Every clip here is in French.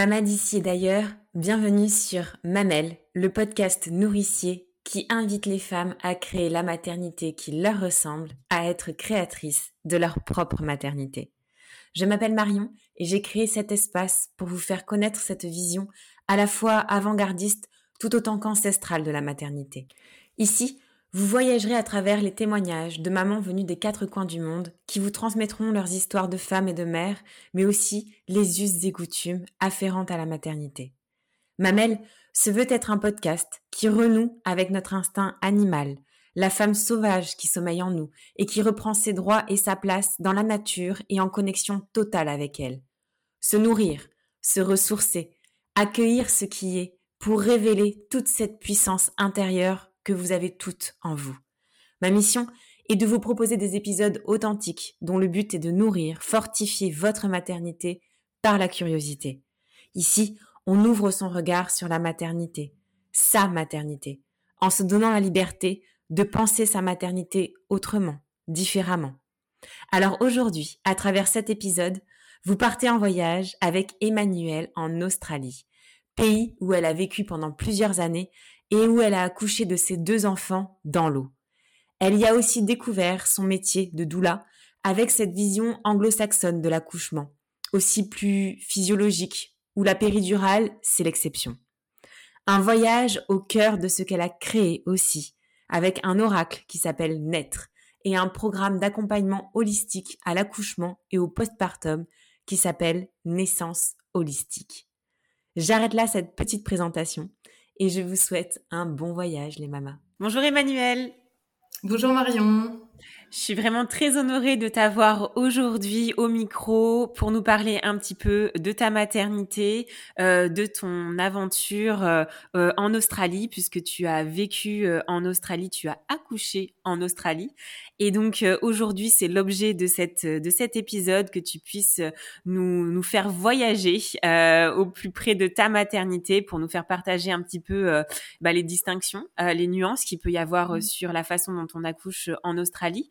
Maman d'ici et d'ailleurs, bienvenue sur Mamel, le podcast nourricier qui invite les femmes à créer la maternité qui leur ressemble, à être créatrices de leur propre maternité. Je m'appelle Marion et j'ai créé cet espace pour vous faire connaître cette vision à la fois avant-gardiste tout autant qu'ancestrale de la maternité. Ici, vous voyagerez à travers les témoignages de mamans venues des quatre coins du monde qui vous transmettront leurs histoires de femmes et de mères, mais aussi les us et coutumes afférentes à la maternité. Mamel se veut être un podcast qui renoue avec notre instinct animal, la femme sauvage qui sommeille en nous et qui reprend ses droits et sa place dans la nature et en connexion totale avec elle. Se nourrir, se ressourcer, accueillir ce qui est pour révéler toute cette puissance intérieure que vous avez toutes en vous. Ma mission est de vous proposer des épisodes authentiques dont le but est de nourrir, fortifier votre maternité par la curiosité. Ici, on ouvre son regard sur la maternité, sa maternité, en se donnant la liberté de penser sa maternité autrement, différemment. Alors aujourd'hui, à travers cet épisode, vous partez en voyage avec Emmanuelle en Australie, pays où elle a vécu pendant plusieurs années et où elle a accouché de ses deux enfants dans l'eau. Elle y a aussi découvert son métier de doula avec cette vision anglo-saxonne de l'accouchement, aussi plus physiologique, où la péridurale, c'est l'exception. Un voyage au cœur de ce qu'elle a créé aussi, avec un oracle qui s'appelle Naître et un programme d'accompagnement holistique à l'accouchement et au postpartum qui s'appelle Naissance holistique. J'arrête là cette petite présentation et je vous souhaite un bon voyage les mamas. Bonjour Emmanuel. Bonjour Marion. Je suis vraiment très honorée de t'avoir aujourd'hui au micro pour nous parler un petit peu de ta maternité, euh, de ton aventure euh, euh, en Australie, puisque tu as vécu en Australie, tu as accouché en Australie. Et donc aujourd'hui, c'est l'objet de cette de cet épisode que tu puisses nous nous faire voyager au plus près de ta maternité pour nous faire partager un petit peu bah, les distinctions, les nuances qu'il peut y avoir mmh. sur la façon dont on accouche en Australie.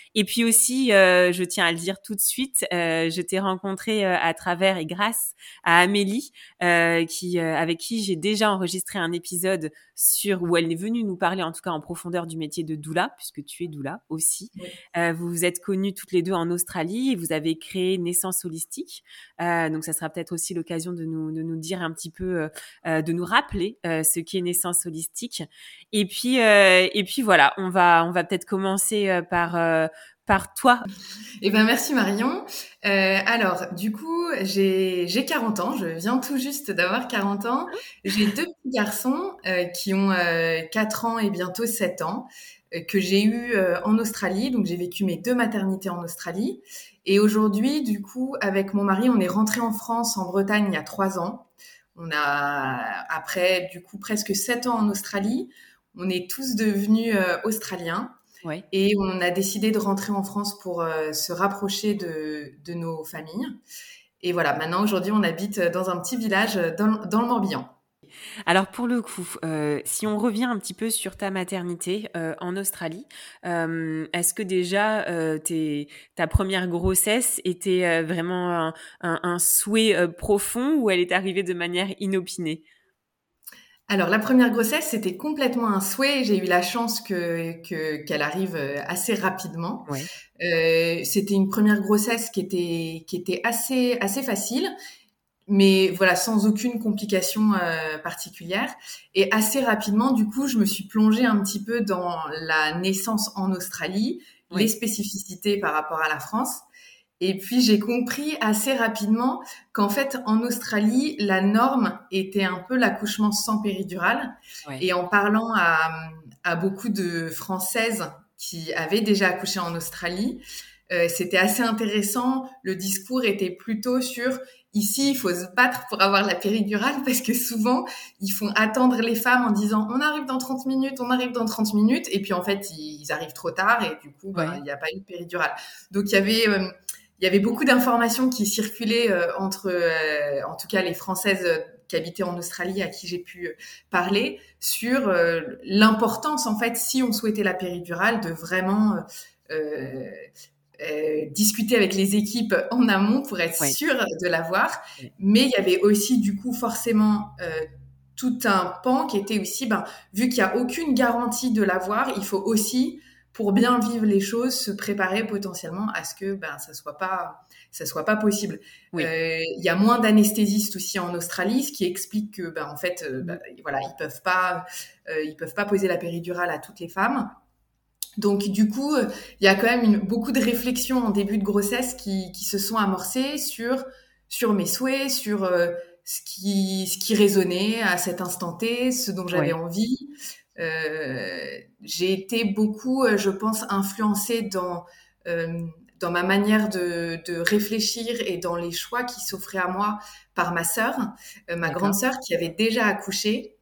Et puis aussi, euh, je tiens à le dire tout de suite, euh, je t'ai rencontré euh, à travers et grâce à Amélie, qui avec qui j'ai déjà enregistré un épisode sur où elle est venue nous parler en tout cas en profondeur du métier de doula, puisque tu es doula aussi. vous vous êtes connues toutes les deux en Australie et vous avez créé Naissance holistique. donc ça sera peut-être aussi l'occasion de nous de nous dire un petit peu, de nous rappeler ce qu'est Naissance holistique. Et puis et puis voilà, on va on va peut-être commencer par toi Eh ben merci Marion. Euh, alors du coup j'ai j'ai 40 ans, je viens tout juste d'avoir 40 ans. J'ai deux petits garçons euh, qui ont euh, 4 ans et bientôt 7 ans euh, que j'ai eu en Australie. Donc j'ai vécu mes deux maternités en Australie. Et aujourd'hui du coup avec mon mari on est rentré en France en Bretagne il y a 3 ans. On a après du coup presque 7 ans en Australie. On est tous devenus australiens. Et on a décidé de rentrer en France pour euh, se rapprocher de, de, nos familles. Et voilà, maintenant, aujourd'hui, on habite dans un petit village dans, dans le Morbihan. Alors pour le coup, euh, si on revient un petit peu sur ta maternité euh, en Australie, euh, est-ce que déjà euh, ta première grossesse était vraiment un, un, un souhait profond ou elle est arrivée de manière inopinée? Alors la première grossesse, c'était complètement un souhait. J'ai eu la chance que qu'elle arrive euh, assez rapidement. Euh, c'était une première grossesse qui était qui était assez assez facile, mais voilà sans aucune complication euh, particulière. Et assez rapidement, du coup, je me suis plongée un petit peu dans la naissance en Australie, les spécificités par rapport à la France. Et puis j'ai compris assez rapidement qu'en fait en Australie la norme était un peu l'accouchement sans péridurale. Et en parlant à, à, beaucoup de Françaises qui avaient déjà accouché en Australie, euh, c'était assez intéressant. Le discours était plutôt sur ici il faut se battre pour avoir la péridurale parce que souvent ils font attendre les femmes en disant on arrive dans 30 minutes, on arrive dans 30 minutes et puis en fait ils, arrivent trop tard et du coup ben, il n'y a pas eu de péridurale. Donc il y avait euh, il y avait beaucoup d'informations qui circulaient euh, entre, euh, en tout cas les Françaises euh, qui habitaient en Australie à qui j'ai pu parler sur l'importance en fait si on souhaitait la péridurale de vraiment discuter avec les équipes en amont pour être sûr de l'avoir. Mais il y avait aussi du coup forcément tout un pan qui était aussi, ben, vu qu'il n'y a aucune garantie de l'avoir, il faut aussi pour bien vivre les choses, se préparer potentiellement à ce que ben ça soit pas ça soit pas possible. Euh, il y a moins d'anesthésistes aussi en Australie, ce qui explique que ben en fait euh, ben, voilà ils peuvent pas euh, ils peuvent pas poser la péridurale à toutes les femmes. Donc du coup il y a quand même une, beaucoup de réflexions en début de grossesse qui, qui se sont amorcées sur sur mes souhaits, sur ce qui ce qui résonnait à cet instant T, ce dont j'avais envie. Euh, j'ai été beaucoup, euh, je pense, influencée dans euh, dans ma manière de, de, réfléchir et dans les choix qui s'offraient à moi par ma sœur, ma grande sœur qui avait déjà accouché,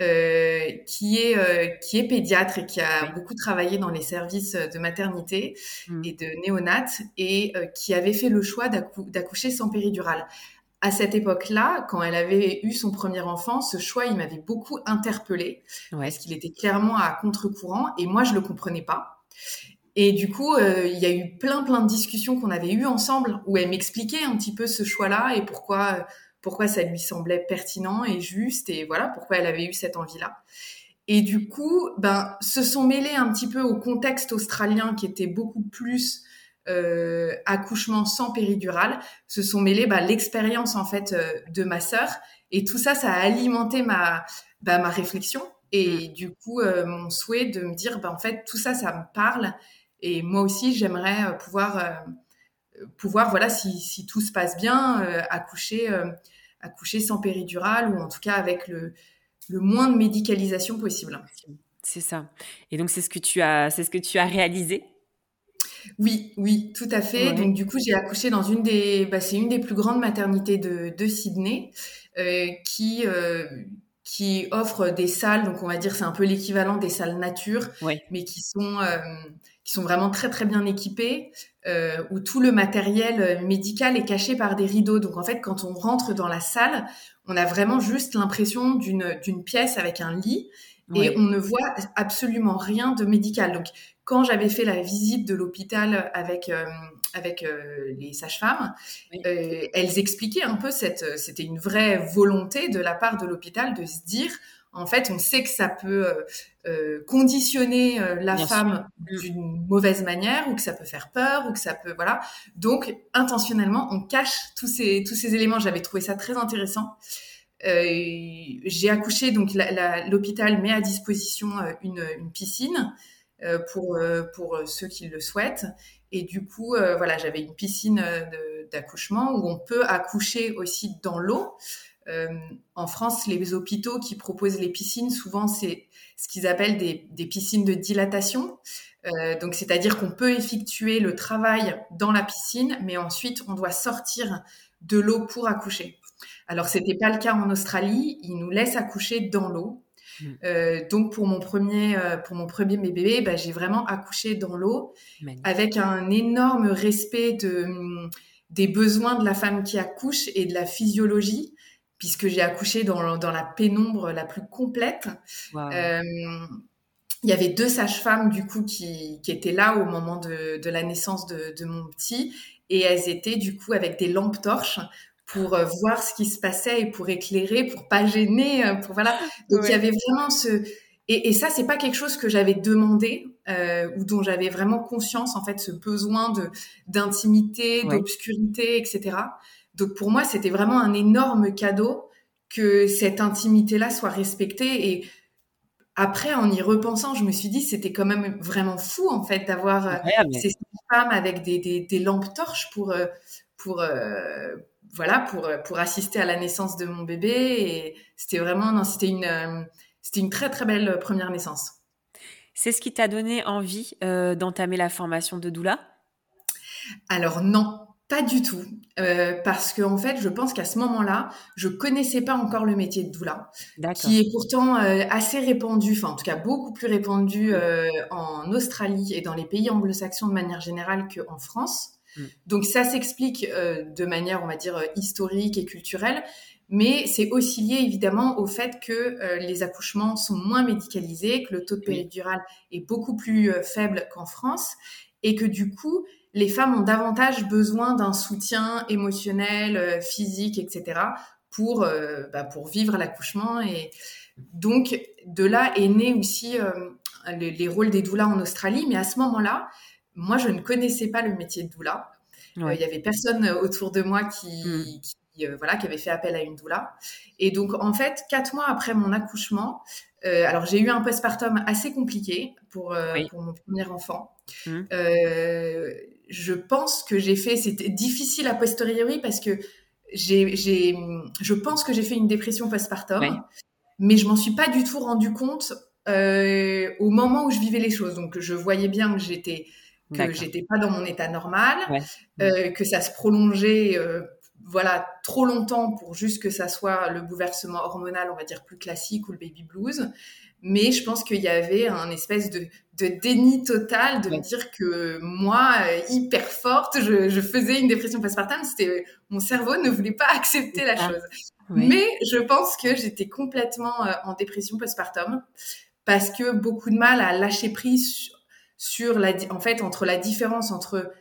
euh, qui est euh, qui est pédiatre et qui a beaucoup travaillé dans les services de maternité mmh. et de néonat et qui avait fait le choix d'accoucher sans péridurale à cette époque-là, quand elle avait eu son premier enfant, ce choix, il m'avait beaucoup interpellée parce qu'il était clairement à contre-courant et moi, je le comprenais pas. Et du coup, euh, il y a eu plein, plein de discussions qu'on avait eues ensemble où elle m'expliquait un petit peu ce choix-là et pourquoi, pourquoi ça lui semblait pertinent et juste et voilà pourquoi elle avait eu cette envie-là. Et du coup, ben, se sont mêlés un petit peu au contexte australien qui était beaucoup plus euh, accouchement sans péridurale se sont mêlés bah, l'expérience en fait euh, de ma sœur et tout ça ça a alimenté ma bah, ma réflexion et mm. du coup euh, mon souhait de me dire bah, en fait tout ça ça me parle et moi aussi j'aimerais pouvoir pouvoir voilà si, si, tout se passe bien accoucher accoucher sans péridurale ou en tout cas avec le le moins de médicalisation possible. C'est ça. Et donc c'est ce que tu as c'est ce que tu as réalisé? Oui, oui, tout à fait. Donc du coup, j'ai accouché dans une des, bah, c'est une des plus grandes maternités de, de Sydney, euh, qui euh, qui offre des salles. Donc on va dire c'est un peu l'équivalent des salles nature, mais qui sont euh, qui sont vraiment très très bien équipées, où tout le matériel médical est caché par des rideaux. Donc en fait, quand on rentre dans la salle, on a vraiment juste l'impression d'une d'une pièce avec un lit. Et on ne voit absolument rien de médical. Donc, quand j'avais fait la visite de l'hôpital avec euh, avec euh, les sages-femmes, euh, elles expliquaient un peu cette c'était une vraie volonté de la part de l'hôpital de se dire en fait on sait que ça peut conditionner la femme mm. d'une mauvaise manière ou que ça peut faire peur ou que ça peut voilà. Donc intentionnellement on cache tous ces tous ces éléments. J'avais trouvé ça très intéressant j'ai accouché donc l'hôpital met à disposition une, une piscine euh, pour euh, pour ceux qui le souhaitent. Et du coup, euh, voilà, j'avais une piscine d'accouchement où on peut accoucher aussi dans l'eau. en France, les hôpitaux qui proposent les piscines, souvent, c'est ce qu'ils appellent des, des, piscines de dilatation. Euh, donc, c'est-à-dire qu'on peut effectuer le travail dans la piscine, mais ensuite, on doit sortir de l'eau pour accoucher. Alors, c'était pas le cas en Australie. Ils nous laissent accoucher dans l'eau. Mm. Euh, donc pour mon premier euh, pour mon premier bébé, bah, j'ai vraiment accouché dans l'eau avec un énorme respect de des besoins de la femme qui accouche et de la physiologie puisque j'ai accouché dans, dans la pénombre la plus complète. Euh, il y avait deux sages-femmes du coup qui, qui étaient là au moment de, de la naissance de, de, mon petit et elles étaient du coup avec des lampes torches pour euh, voir ce qui se passait et pour éclairer, pour pas gêner, euh, pour voilà. Donc il y avait vraiment ce et, et ça c'est pas quelque chose que j'avais demandé euh, ou dont j'avais vraiment conscience en fait ce besoin de d'intimité, d'obscurité, etc. Donc pour moi c'était vraiment un énorme cadeau que cette intimité là soit respectée et après, en y repensant, je me suis dit, c'était quand même vraiment fou, en fait, d'avoir ces femmes avec des, des, des lampes torches pour, pour, voilà, pour, euh, pour assister à la naissance de mon bébé. Et c'était vraiment, non, c'était une, euh, c'était une très, très belle première naissance. C'est ce qui t'a donné envie euh, d'entamer la formation de doula? Alors non, pas du tout, parce que en fait, je pense qu'à ce moment-là, je connaissais pas encore le métier de doula, qui est pourtant assez répandu, enfin en tout cas beaucoup plus répandu en Australie et dans les pays anglo-saxons de manière générale qu'en France. Mm. Donc ça s'explique euh, de manière, on va dire, euh, historique et culturelle, mais c'est aussi lié évidemment au fait que euh, les accouchements sont moins médicalisés, que le taux de péridurale est beaucoup plus faible qu'en France, et que du coup, les femmes ont davantage besoin d'un soutien émotionnel, physique, etc. pour bah, pour vivre l'accouchement et donc de là est né aussi les, rôles des doulas en Australie. Mais à ce moment-là, moi, je ne connaissais pas le métier de doula. Euh, il y avait personne euh, autour de moi qui, mm. euh, voilà, qui avait fait appel à une doula. Et donc, en fait, quatre mois après mon accouchement, alors j'ai eu un postpartum assez compliqué pour, pour mon premier enfant. Mm. je pense que j'ai fait, c'était difficile à posteriori parce que j'ai, je pense que j'ai fait une dépression postpartum, mais je m'en suis pas du tout rendu compte au moment où je vivais les choses. Donc, je voyais bien que j'étais que j'étais pas dans mon état normal, euh, que ça se prolongeait, euh, voilà, trop longtemps pour juste que ça soit le bouleversement hormonal, on va dire plus classique ou le baby blues. Mais je pense qu'il y avait un espèce de, de déni total de me dire que moi, euh, hyper forte, je, je faisais une dépression postpartum. C'était mon cerveau ne voulait pas accepter la chose. Mais je pense que j'étais complètement en dépression postpartum parce que beaucoup de mal à lâcher prise sur la, en fait, entre la différence entre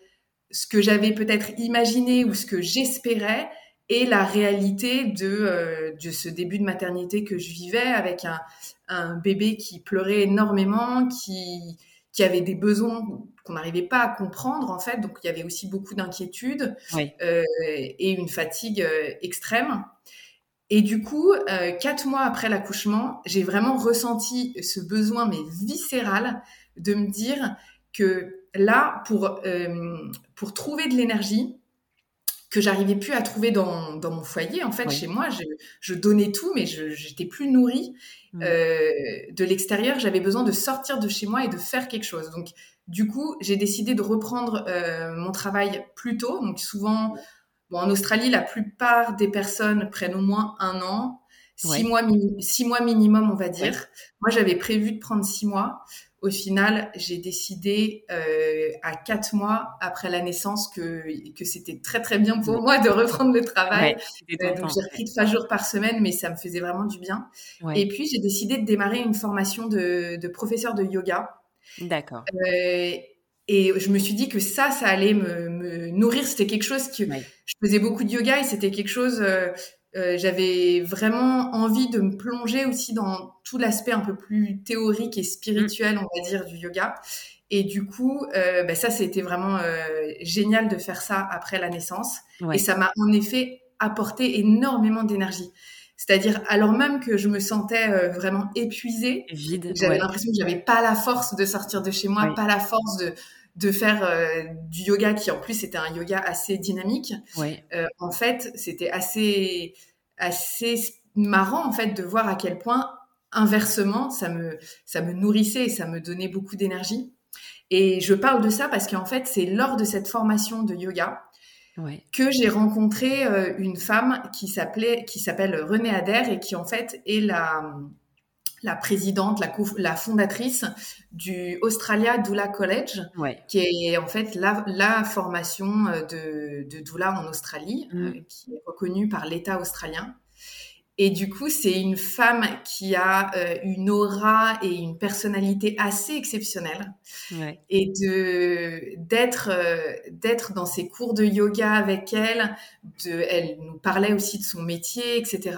ce que j'avais peut-être imaginé ou ce que j'espérais et la réalité de, euh, de ce début de maternité que je vivais avec un, un bébé qui pleurait énormément, qui, qui avait des besoins qu'on n'arrivait pas à comprendre en fait. Donc il y avait aussi beaucoup d'inquiétude euh, et une fatigue euh, extrême. Et du coup, euh, quatre mois après l'accouchement, j'ai vraiment ressenti ce besoin, mais viscéral, de me dire que là, pour, euh, pour trouver de l'énergie, que j'arrivais plus à trouver dans, dans, mon foyer, en fait, chez moi, je, je, donnais tout, mais je j'étais plus nourrie. Mmh. Euh, de l'extérieur, j'avais besoin de sortir de chez moi et de faire quelque chose. Donc, du coup, j'ai décidé de reprendre euh, mon travail plus tôt. Donc, souvent, Bon, en Australie, la plupart des personnes prennent au moins un an, six, mois, six mois minimum, on va dire. Moi, j'avais prévu de prendre six mois. Au final, j'ai décidé euh, à quatre mois après la naissance que, que c'était très très bien pour moi de reprendre le travail. Euh, donc j'ai repris trois jours par semaine, mais ça me faisait vraiment du bien. Et puis j'ai décidé de démarrer une formation de, de professeur de yoga. D'accord. Euh, et je me suis dit que ça, ça allait me, me nourrir. C'était quelque chose que je faisais beaucoup de yoga et c'était quelque chose. J'avais vraiment envie de me plonger aussi dans tout l'aspect un peu plus théorique et spirituel, mm. on va dire, du yoga. Et du coup, euh, bah, ça, c'était vraiment euh, génial de faire ça après la naissance. Et ça m'a en effet apporté énormément d'énergie. C'est-à-dire, alors même que je me sentais euh, vraiment épuisée, j'avais l'impression que j'avais pas la force de sortir de chez moi, pas la force de, de faire du yoga qui en plus c'était un yoga assez dynamique. En fait, c'était assez assez marrant en fait de voir à quel point inversement ça me ça me nourrissait et ça me donnait beaucoup d'énergie. Et je parle de ça parce qu'en fait, c'est lors de cette formation de yoga que j'ai rencontré euh, une femme qui s'appelait qui s'appelle Renée Adair et qui en fait est la la présidente, la, la, fondatrice du Australia Doula College, qui est en fait la, la formation euh, de, de, doula en Australie, mm. euh, qui est reconnue par l'État australien. Et du coup, c'est une femme qui a euh, une aura et une personnalité assez exceptionnelle. Ouais. Et de d'être d'être dans ses cours de yoga avec elle, de, elle nous parlait aussi de son métier, etc.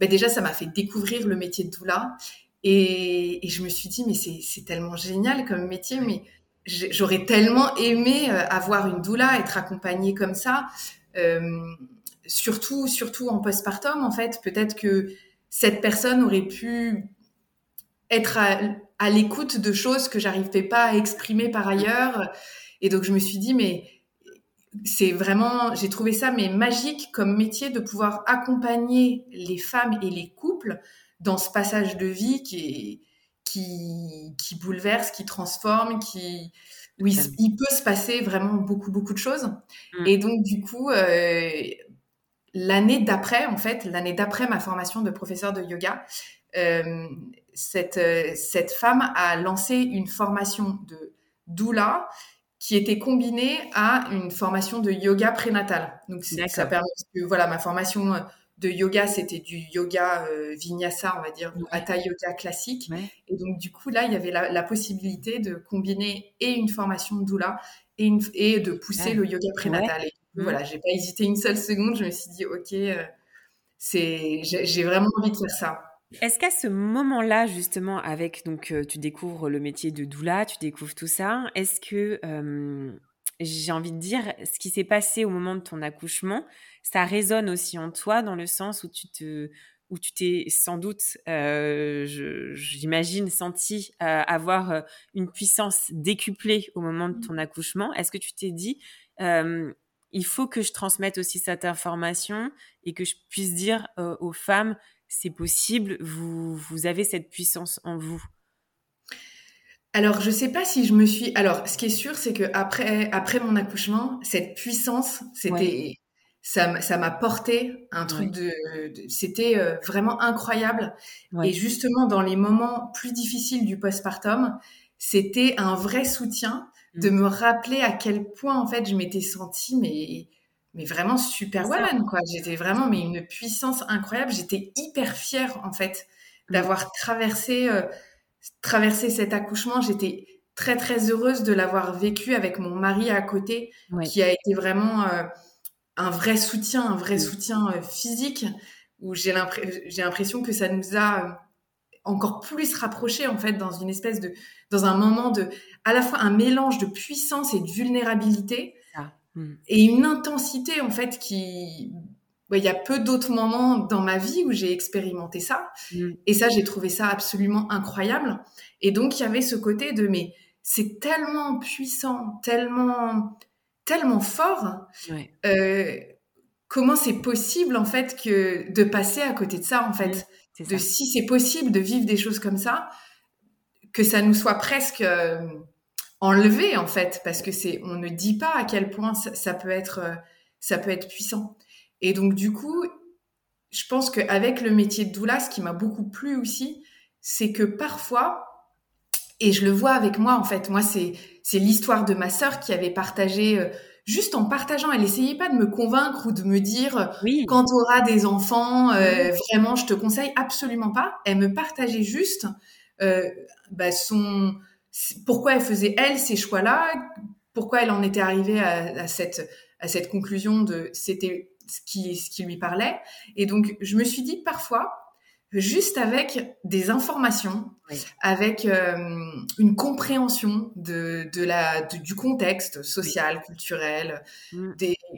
Ben déjà, ça m'a fait découvrir le métier de doula. Et, et je me suis dit, mais c'est tellement génial comme métier, mais j'aurais tellement aimé euh, avoir une doula, être accompagnée comme ça, euh, surtout, surtout en postpartum, en fait. Peut-être que cette personne aurait pu être à, à l'écoute de choses que j'arrivais pas à exprimer par ailleurs. Et donc, je me suis dit, mais c'est vraiment, j'ai trouvé ça mais magique comme métier de pouvoir accompagner les femmes et les couples dans ce passage de vie qui, qui, qui bouleverse, qui transforme, qui, où il, peut se passer vraiment beaucoup, beaucoup de choses. Mm. Et donc, du coup, euh, l'année d'après, en fait, l'année d'après ma formation de professeur de yoga, euh, cette, euh, cette femme a lancé une formation de doula qui était combinée à une formation de yoga prénatal. Donc, ça permet que, voilà, ma formation de yoga, c'était du yoga euh, vinyasa, on va dire, du hatha yoga classique. Et donc, du coup, là, il y avait la, possibilité de combiner et une formation de doula et, une, et de pousser le yoga prénatal. Mmh. voilà, j'ai pas hésité une seule seconde. Je me suis dit, ok, c'est, j'ai vraiment envie de faire ça. Est-ce qu'à ce moment-là, justement, avec donc tu découvres le métier de doula, tu découvres tout ça, est-ce que j'ai envie de dire ce qui s'est passé au moment de ton accouchement, ça résonne aussi en toi dans le sens où tu te où tu t'es sans doute, j'imagine, senti avoir une puissance décuplée au moment de ton accouchement? Est-ce que tu t'es dit, il faut que je transmette aussi cette information et que je puisse dire aux femmes, c'est possible, vous, vous avez cette puissance en vous alors, je sais pas si je me suis. Alors, ce qui est sûr, c'est que après, après mon accouchement, cette puissance, c'était, ça, ça m'a porté un truc de, c'était euh, vraiment incroyable. Et justement, dans les moments plus difficiles du postpartum, c'était un vrai soutien de mmh. me rappeler à quel point en fait je m'étais sentie mais mais vraiment super woman, quoi. J'étais vraiment, mais une puissance incroyable. J'étais hyper fière, en fait, mmh. d'avoir traversé, euh, traversé cet accouchement. J'étais très, très heureuse de l'avoir vécu avec mon mari à côté, qui a été vraiment euh, un vrai soutien, un vrai mmh. soutien euh, physique, où j'ai l'impression que ça nous a encore plus rapprochés, en fait, dans une espèce de, dans un moment de, à la fois un mélange de puissance et de vulnérabilité Mm. Et une intensité, en fait, qui... Il y a peu d'autres moments dans ma vie où j'ai expérimenté ça. Mm. Et ça, j'ai trouvé ça absolument incroyable. Et donc, il y avait ce côté de, mais c'est tellement puissant, tellement, tellement fort. Euh, comment c'est possible, en fait, que de passer à côté de ça, en fait? Mm, de si c'est possible de vivre des choses comme ça, que ça nous soit presque... Euh, enlever en fait parce que c'est on ne dit pas à quel point ça, peut être euh, ça peut être puissant. Et donc du coup je pense qu'avec le métier de doula ce qui m'a beaucoup plu aussi c'est que parfois et je le vois avec moi en fait moi c'est c'est l'histoire de ma sœur qui avait partagé euh, juste en partageant elle essayait pas de me convaincre ou de me dire oui. quand tu auras des enfants euh, vraiment je te conseille absolument pas elle me partageait juste bah, son pourquoi elle faisait elle ces choix-là, pourquoi elle en était arrivée à, cette à cette conclusion de c'était ce qui ce qui lui parlait. Et donc je me suis dit parfois juste avec des informations, avec euh, une compréhension de, de la, du contexte social, culturel, mm.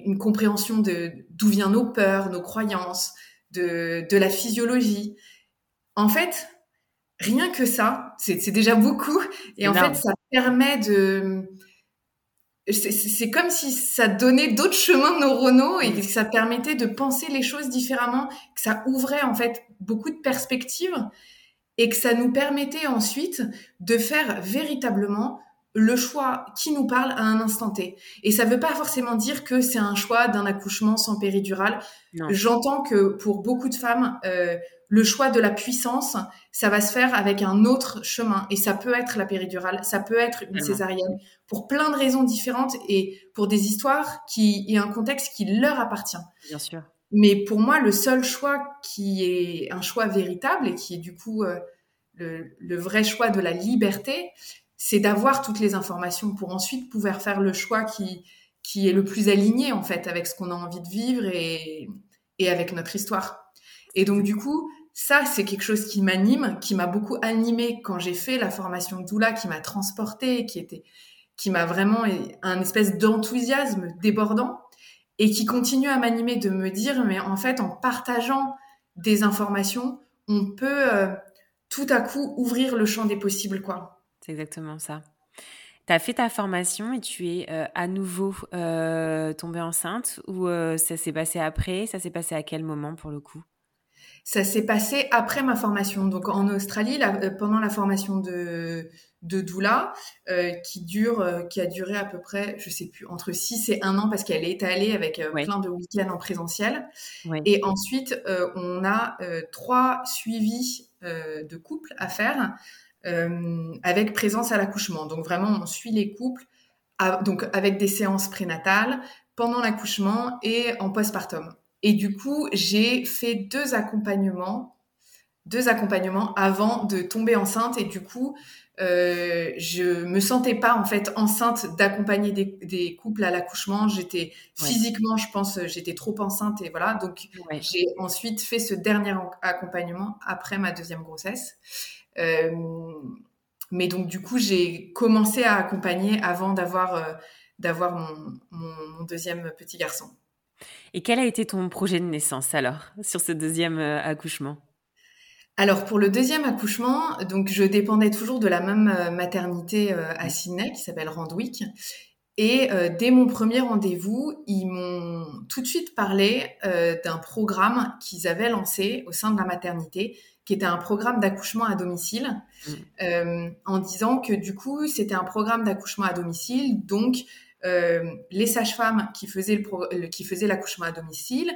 une compréhension de d'où viennent nos peurs, nos croyances, de, de la physiologie. En fait, rien que ça, c'est déjà beaucoup. Et en fait, ça permet de... C'est comme si ça donnait d'autres chemins neuronaux et que ça permettait de penser les choses différemment, que ça ouvrait en fait beaucoup de perspectives et que ça nous permettait ensuite de faire véritablement le choix qui nous parle à un instant T. Et ça ne veut pas forcément dire que c'est un choix d'un accouchement sans péridurale. J'entends que pour beaucoup de femmes, euh, le choix de la puissance, ça va se faire avec un autre chemin. Et ça peut être la péridurale, ça peut être une césarienne, pour plein de raisons différentes et pour des histoires qui et un contexte qui leur appartient. Bien sûr. Mais pour moi, le seul choix qui est un choix véritable et qui est du coup euh, le, vrai choix de la liberté, c'est d'avoir toutes les informations pour ensuite pouvoir faire le choix qui, qui est le plus aligné en fait avec ce qu'on a envie de vivre et, et avec notre histoire. Et donc du coup, ça, c'est quelque chose qui m'anime, qui m'a beaucoup animé quand j'ai fait la formation doula, qui m'a transporté, qui était, qui m'a vraiment un espèce d'enthousiasme débordant et qui continue à m'animer de me dire, mais en fait, en partageant des informations, on peut euh, tout à coup ouvrir le champ des possibles, quoi. C'est exactement ça. Tu as fait ta formation et tu es euh, à nouveau euh, tombée enceinte ou ça s'est passé après? Ça s'est passé à quel moment pour le coup? Ça s'est passé après ma formation, donc en Australie, euh, pendant la formation de, de doula, euh, qui dure, euh, qui a duré à peu près, je sais plus, entre 6 et 1 an, parce qu'elle est étalée avec plein de week-ends en présentiel. Et ensuite, on a trois suivis de couple à faire avec présence à l'accouchement. Donc vraiment, on suit les couples donc avec des séances prénatales pendant l'accouchement et en postpartum. Et du coup, j'ai fait deux accompagnements, deux accompagnements avant de tomber enceinte. Et du coup, Euh, je me sentais pas en fait enceinte d'accompagner des, des, couples à l'accouchement. J'étais physiquement, je pense, j'étais trop enceinte et voilà. Donc j'ai ensuite fait ce dernier accompagnement après ma deuxième grossesse. Euh, mais donc du coup, j'ai commencé à accompagner avant d'avoir euh, d'avoir mon, mon, deuxième petit garçon. Et quel a été ton projet de naissance alors sur ce deuxième euh, accouchement? Alors pour le deuxième accouchement, donc je dépendais toujours de la même maternité à Sydney qui s'appelle Randwick. Et dès mon premier rendez-vous, ils m'ont tout de suite parlé d'un programme qu'ils avaient lancé au sein de la maternité, qui était un programme d'accouchement à domicile, mmh. en disant que du coup c'était un programme d'accouchement à domicile, donc euh, les sages-femmes qui faisaient le qui faisaient l'accouchement à domicile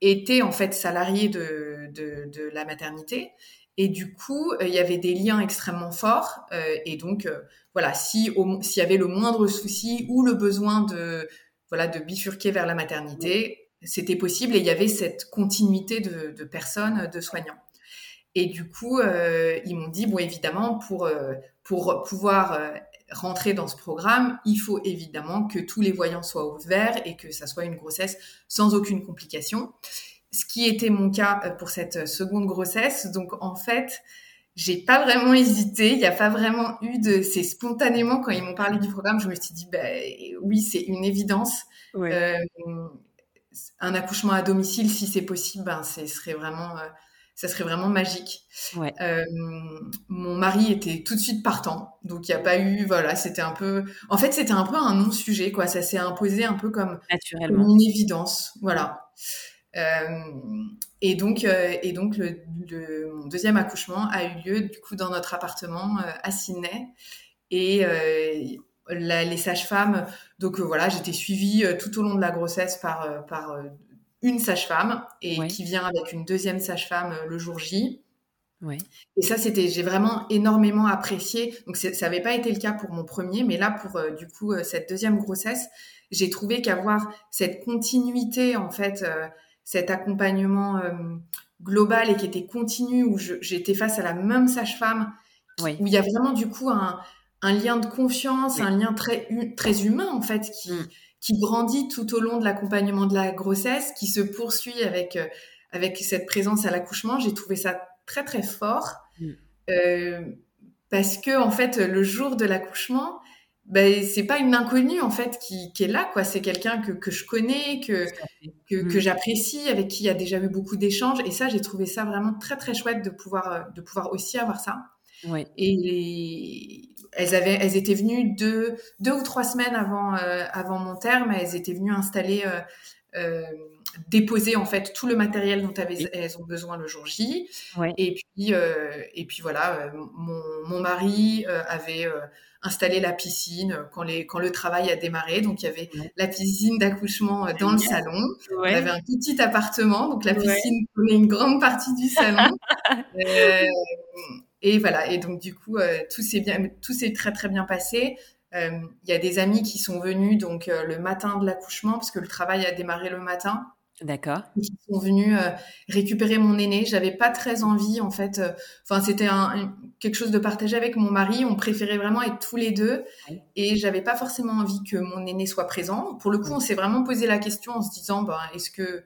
étaient en fait salariées de, de, la maternité. Et du coup euh, il y avait des liens extrêmement forts. Euh, et donc voilà si s'il y avait le moindre souci ou le besoin de voilà de bifurquer vers la maternité c'était possible. Et il y avait cette continuité de, de personnes de soignants et du coup ils m'ont dit bon évidemment pour pour pouvoir rentrer dans ce programme, il faut évidemment que tous les voyants soient ouverts et que ça soit une grossesse sans aucune complication. Ce qui était mon cas euh, pour cette seconde grossesse. Donc en fait, j'ai pas vraiment hésité. Il n'y a pas vraiment eu de. C'est spontanément quand ils m'ont parlé du programme, je me suis dit, ben oui, c'est une évidence. Euh, un accouchement à domicile, si c'est possible, ben, ce serait vraiment euh, ça serait vraiment magique. Euh, mon mari était tout de suite partant, donc il n'y a pas eu, voilà, c'était un peu, en fait, c'était un peu un non-sujet, quoi. Ça s'est imposé un peu comme, Naturellement. une évidence, voilà. Euh, et donc, euh, et donc le, mon deuxième accouchement a eu lieu du coup dans notre appartement à Sydney, et les sages-femmes, donc voilà, j'étais suivie tout au long de la grossesse par par une sage-femme et qui vient avec une deuxième sage-femme euh, le jour J. Et ça, c'était, j'ai vraiment énormément apprécié. Donc, ça n'avait pas été le cas pour mon premier, mais là, pour euh, du coup euh, cette deuxième grossesse, j'ai trouvé qu'avoir cette continuité, en fait, cet accompagnement global et qui était continu, où j'étais face à la même sage-femme, où il y a vraiment du coup un, lien de confiance, un lien très, très humain, en fait, qui, mm qui grandit tout au long de l'accompagnement de la grossesse, qui se poursuit avec euh, avec cette présence à l'accouchement. J'ai trouvé ça très très fort mm. euh, parce que en fait le jour de l'accouchement, ben c'est pas une inconnue en fait qui, qui est là quoi. C'est quelqu'un que, que que connais, que que, que mm. j'apprécie, avec qui il y a déjà eu beaucoup d'échanges. Et ça, j'ai trouvé ça vraiment très très chouette de pouvoir euh, de pouvoir aussi avoir ça. Ouais. Et elles avaient, elles étaient venues deux, deux ou trois semaines avant, euh, avant mon terme. Elles étaient venues installer, euh, euh, déposer en fait tout le matériel dont elles, elles ont besoin le jour J. Et puis, et puis voilà, mon, mon mari avait installé la piscine quand, les, quand le travail a démarré. Donc il y avait la piscine d'accouchement dans le salon. On avait un petit appartement, donc la piscine prenait une grande partie du salon. Et voilà. Et donc du coup, euh, tout s'est bien, tout s'est très très bien passé. Euh, il y a des amis qui sont venus donc euh, le matin de l'accouchement parce que le travail a démarré le matin. D'accord. Ils sont venus récupérer mon aîné. J'avais pas très envie en fait. Enfin, c'était un, quelque chose de partagé avec mon mari. On préférait vraiment être tous les deux et j'avais pas forcément envie que mon aîné soit présent. Pour le coup, on s'est vraiment posé la question en se disant, ben, est-ce que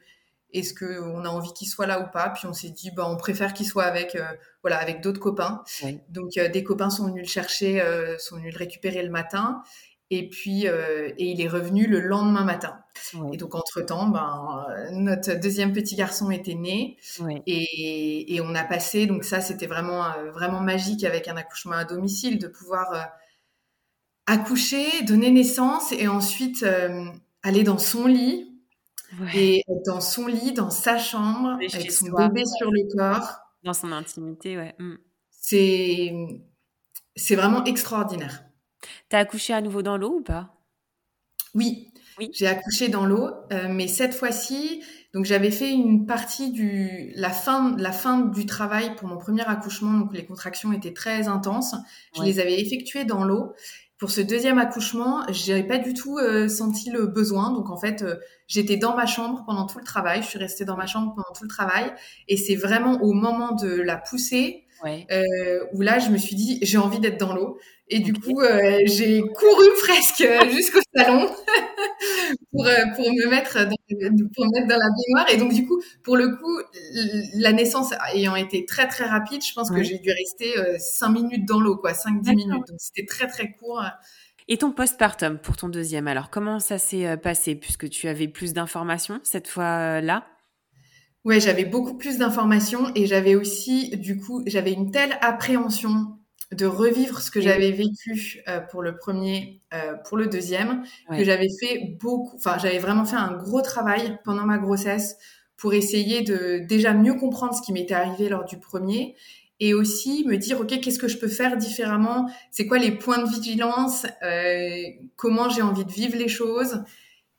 est-ce qu'on a envie qu'il soit là ou pas? Puis on s'est dit, bah, on préfère qu'il soit avec, euh, voilà, avec d'autres copains. Donc euh, des copains sont venus le chercher, euh, sont venus le récupérer le matin. Et puis, et il est revenu le lendemain matin. Et donc, entre-temps, ben, notre deuxième petit garçon était né. Et, et, on a passé, donc ça, c'était vraiment, vraiment magique avec un accouchement à domicile, de pouvoir accoucher, donner naissance et ensuite aller dans son lit, et dans son lit, dans sa chambre, avec son bébé sur le corps. Dans son intimité, ouais. Mmh. C'est, c'est vraiment extraordinaire. T'as accouché à nouveau dans l'eau ou pas? Oui. Oui. J'ai accouché dans l'eau, euh, mais cette fois-ci, donc j'avais fait une partie du la fin la fin du travail pour mon premier accouchement, donc les contractions étaient très intenses. Je les avais effectuées dans l'eau pour ce deuxième accouchement, j'ai pas du tout euh, senti le besoin. Donc en fait, euh, j'étais dans ma chambre pendant tout le travail. Je suis restée dans ma chambre pendant tout le travail. Et c'est vraiment au moment de la pousser où là, je me suis dit, j'ai envie d'être dans l'eau. Et du coup, j'ai couru presque jusqu'au salon pour, pour me mettre dans, pour me mettre dans la baignoire. Et donc, du coup, pour le coup, la naissance ayant été très, très rapide, je pense que j'ai dû rester 5 minutes dans l'eau, quoi, 5-10 minutes. Donc, c'était très, très court. Et ton postpartum pour ton deuxième, alors comment ça s'est euh, passé? Puisque tu avais plus d'informations cette fois-là Ouais, j'avais beaucoup plus d'informations et j'avais aussi, du coup, j'avais une telle appréhension de revivre ce que j'avais vécu euh, pour le premier, euh, pour le deuxième, que j'avais fait beaucoup, enfin, j'avais vraiment fait un gros travail pendant ma grossesse pour essayer de déjà mieux comprendre ce qui m'était arrivé lors du premier et aussi me dire ok qu'est-ce que je peux faire différemment? C'est quoi les points de vigilance? Euh, comment j'ai envie de vivre les choses?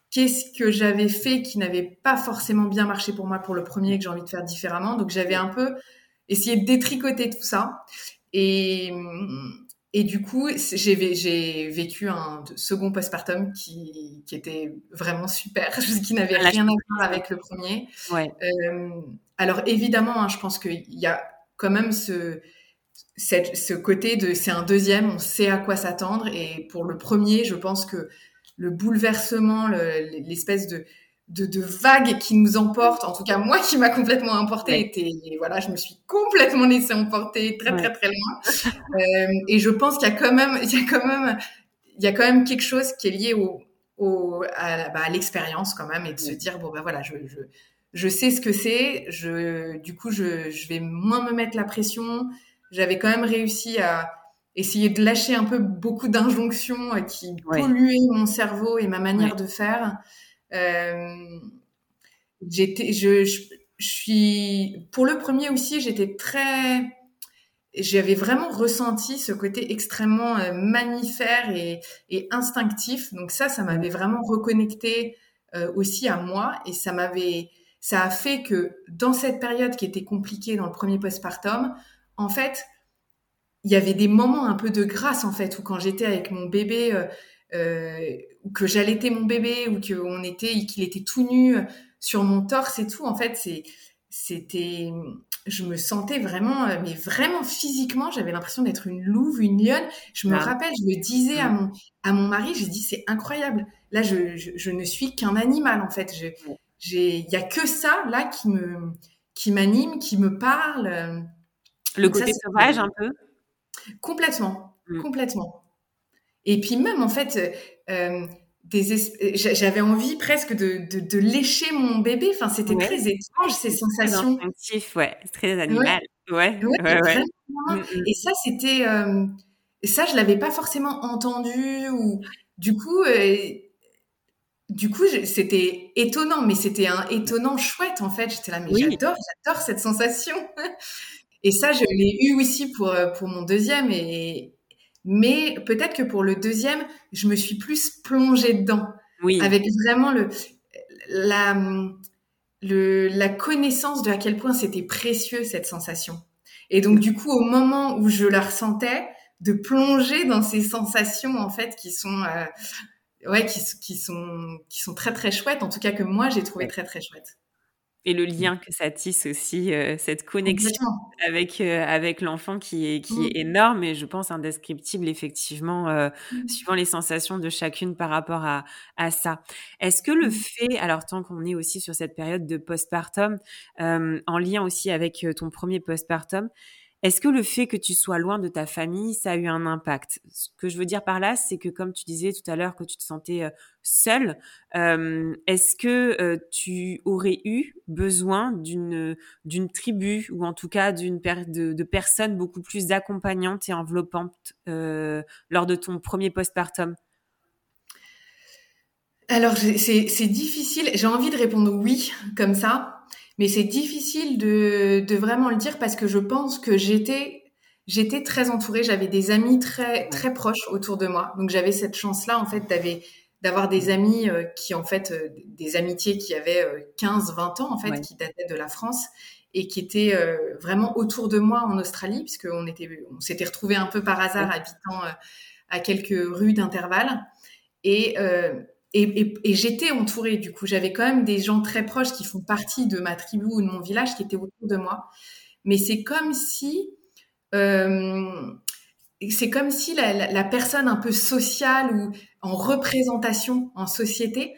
Qu'est-ce que j'avais fait qui n'avait pas forcément bien marché pour moi pour le premier que j'ai envie de faire différemment? Donc j'avais un peu essayé de détricoter tout ça et et du coup j'ai vécu un second postpartum qui qui était vraiment super qui n'avait rien à voir avec le premier ouais. euh, alors évidemment hein, je pense qu'il y a quand même ce, cette, ce côté de c'est un deuxième, on sait à quoi s'attendre. Et pour le premier, je pense que le bouleversement, l'espèce de, de, de, vague qui nous emporte, en tout cas moi qui m'a complètement emporté, était voilà, je me suis complètement laissée emporter très très très loin. euh, et je pense qu'il y a quand même, il y a quand même, il y a quand même quelque chose qui est lié au, au à, bah, à l'expérience quand même et de se dire bon ben voilà, je, je je sais ce que c'est. Je, du coup, je, je, vais moins me mettre la pression. J'avais quand même réussi à essayer de lâcher un peu beaucoup d'injonctions qui polluaient mon cerveau et ma manière de faire. Euh, j'étais, je, suis, pour le premier aussi, j'étais très, j'avais vraiment ressenti ce côté extrêmement euh, mammifère et, instinctif. Donc ça, ça m'avait vraiment reconnecté euh, aussi à moi et ça m'avait ça a fait que dans cette période qui était compliquée dans le premier postpartum, en fait, il y avait des moments un peu de grâce en fait où quand j'étais avec mon bébé ou que j'allaitais mon bébé ou qu'on était qu'il était tout nu sur mon torse et tout en fait c'est c'était je me sentais vraiment mais vraiment physiquement j'avais l'impression d'être une louve une lionne je me ah. rappelle je le disais à mon à mon mari j'ai dit c'est incroyable là je, je, je ne suis qu'un animal en fait je il y a que ça là qui me qui m'anime, qui me parle. Le côté sauvage un peu? Complètement, mmh. complètement. Et puis même en fait, euh, j'avais envie presque de, de, de, lécher mon bébé. Enfin, c'était très étrange ces sensations. Très ouais, très animal. Ouais. Mmh, mmh. Et ça, c'était, euh, ça, je l'avais pas forcément entendu ou du coup. Euh, du coup, c'était étonnant, mais c'était un étonnant chouette en fait. J'étais là, mais j'adore, j'adore cette sensation. et ça, je l'ai eu aussi pour euh, pour mon deuxième. Et mais peut-être que pour le deuxième, je me suis plus plongée dedans, oui. avec vraiment le la le la connaissance de à quel point c'était précieux cette sensation. Et donc du coup, au moment où je la ressentais, de plonger dans ces sensations en fait qui sont euh, ouais, qui, qui, sont, qui sont très très chouettes, en tout cas que moi j'ai trouvé très très chouette. Et le lien que ça tisse aussi, euh, cette connexion avec euh, avec l'enfant qui est qui est mmh. énorme et je pense indescriptible effectivement, euh, mmh. suivant les sensations de chacune par rapport à à ça. Est-ce que le mmh. fait, alors tant qu'on est aussi sur cette période de postpartum, en lien aussi avec ton premier postpartum, est-ce que le fait que tu sois loin de ta famille, ça a eu un impact? Ce que je veux dire par là, c'est que comme tu disais tout à l'heure que tu te sentais seule, est-ce que tu aurais eu besoin d'une tribu ou en tout cas d'une de, personnes beaucoup plus accompagnantes et enveloppantes lors de ton premier postpartum? Alors c'est difficile. J'ai envie de répondre oui comme ça mais c'est difficile de, de vraiment le dire parce que je pense que j'étais j'étais très entourée, j'avais des amis très très proches autour de moi. Donc j'avais cette chance-là en fait d'avoir des amis euh, qui en fait euh, des amitiés qui avaient 15 euh, 20 ans en fait qui dataient de la France et qui étaient vraiment autour de moi en Australie puisqu'on était on s'était retrouvés un peu par hasard habitant à quelques rues d'intervalle. Et et, j'étais entourée, du coup, j'avais quand même des gens très proches qui font partie de ma tribu ou de mon village qui étaient autour de moi. Mais c'est comme si c'est comme si la, personne un peu sociale ou en représentation en société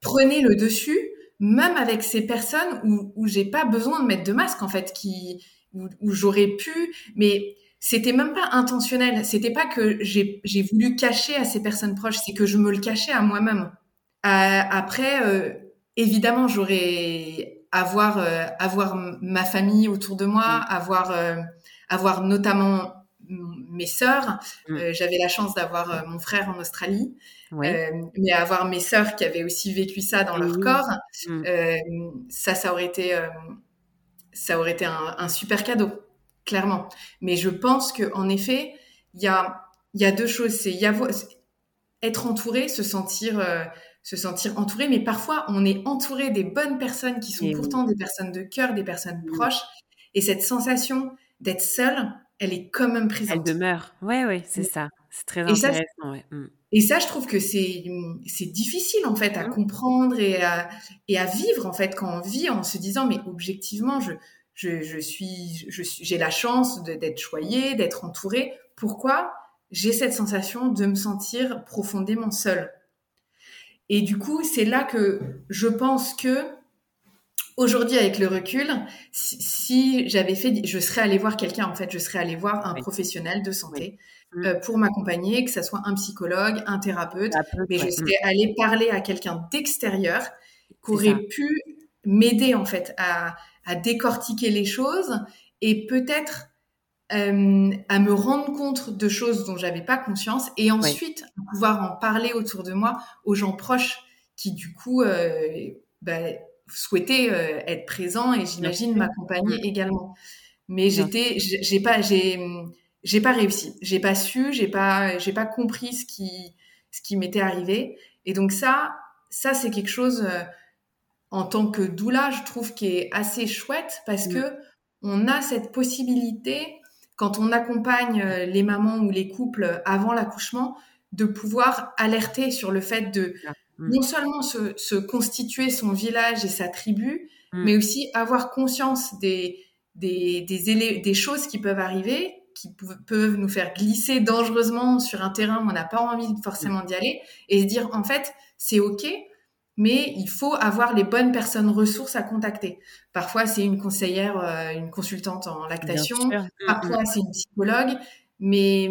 prenait le dessus, même avec ces personnes où, où j'ai pas besoin de mettre de masque en fait, qui où, j'aurais pu, mais c'était même pas intentionnel. C'était pas que j'ai voulu cacher à ces personnes proches, c'est que je me le cachais à moi-même. Euh, après, euh, évidemment, j'aurais avoir euh, avoir ma famille autour de moi, avoir avoir notamment mes sœurs. Mm. Euh, j'avais la chance d'avoir euh, mon frère en Australie, euh, mais avoir mes sœurs qui avaient aussi vécu ça dans leur corps, mm. ça, ça aurait été, ça aurait été un, super cadeau, clairement. Mais je pense que en effet, il y a, y a deux choses. C'est être entouré, se sentir se sentir entouré, mais parfois on est entouré des bonnes personnes qui sont pourtant des personnes de cœur, des personnes proches, et cette sensation d'être seul, elle est quand même présente. Elle demeure. Ouais, ouais, c'est ça. C'est très intéressant. Mm. Et ça, je trouve que c'est c'est difficile en fait à mm. comprendre et à, et à vivre en fait quand on vit en se disant mais objectivement je je, je suis j'ai la chance d'être choyée, d'être entourée. Pourquoi? J'ai cette sensation de me sentir profondément seule. Et du coup, c'est là que je pense que Aujourd'hui, avec le recul, si, j'avais fait, je serais allée voir quelqu'un, en fait, je serais allée voir un professionnel de santé mm. euh, pour m'accompagner, que ce soit un psychologue, un thérapeute, mais je serais allée parler à quelqu'un d'extérieur qui aurait pu m'aider, en fait, à, décortiquer les choses et peut-être euh, à me rendre compte de choses dont j'avais pas conscience et ensuite pouvoir en parler autour de moi aux gens proches qui, du coup, euh, bah, souhaité euh, être présent et j'imagine m'accompagner mm. également. Mais j'étais, j'ai pas, j'ai, j'ai pas réussi. J'ai pas su, j'ai pas, j'ai pas compris ce qui, ce qui m'était arrivé. Et donc ça, ça c'est quelque chose en tant que doula, je trouve qui est assez chouette parce mm. que on a cette possibilité quand on accompagne euh, les mamans ou les couples avant l'accouchement de pouvoir alerter sur le fait de Mm. non seulement se, constituer son village et sa tribu, mm. mais aussi avoir conscience des, des, des, des, choses qui peuvent arriver, qui peuvent nous faire glisser dangereusement sur un terrain où on n'a pas envie forcément d'y aller, et se dire en fait c'est ok, mais il faut avoir les bonnes personnes ressources à contacter. Parfois c'est une conseillère, euh, une consultante en lactation, parfois mm, c'est une psychologue, mais,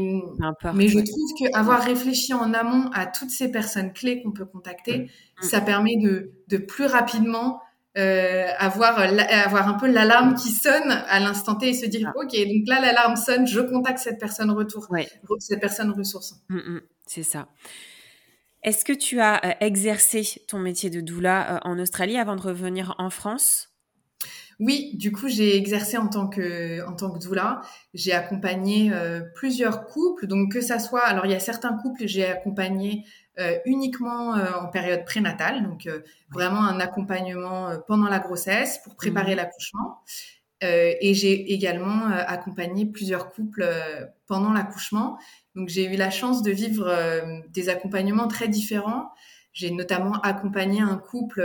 mais je trouve qu'avoir réfléchi en amont à toutes ces personnes clés qu'on peut contacter, mm. ça permet de, de plus rapidement euh, avoir, avoir un peu l'alarme qui sonne à l'instant T et se dire, ah. OK, donc là, l'alarme sonne, je contacte cette personne retour, cette personne ressource. Mm, mm, c'est ça. Est-ce que tu as euh, exercé ton métier de doula euh, en Australie avant de revenir en France? Oui, du coup, j'ai exercé en tant que en tant que doula. J'ai accompagné euh, plusieurs couples, donc que ça soit. Alors, il y a certains couples j'ai accompagné euh, uniquement euh, en période prénatale, donc vraiment un accompagnement pendant la grossesse pour préparer mmh. l'accouchement. Et j'ai également accompagné plusieurs couples pendant l'accouchement. Donc, j'ai eu la chance de vivre des accompagnements très différents. J'ai notamment accompagné un couple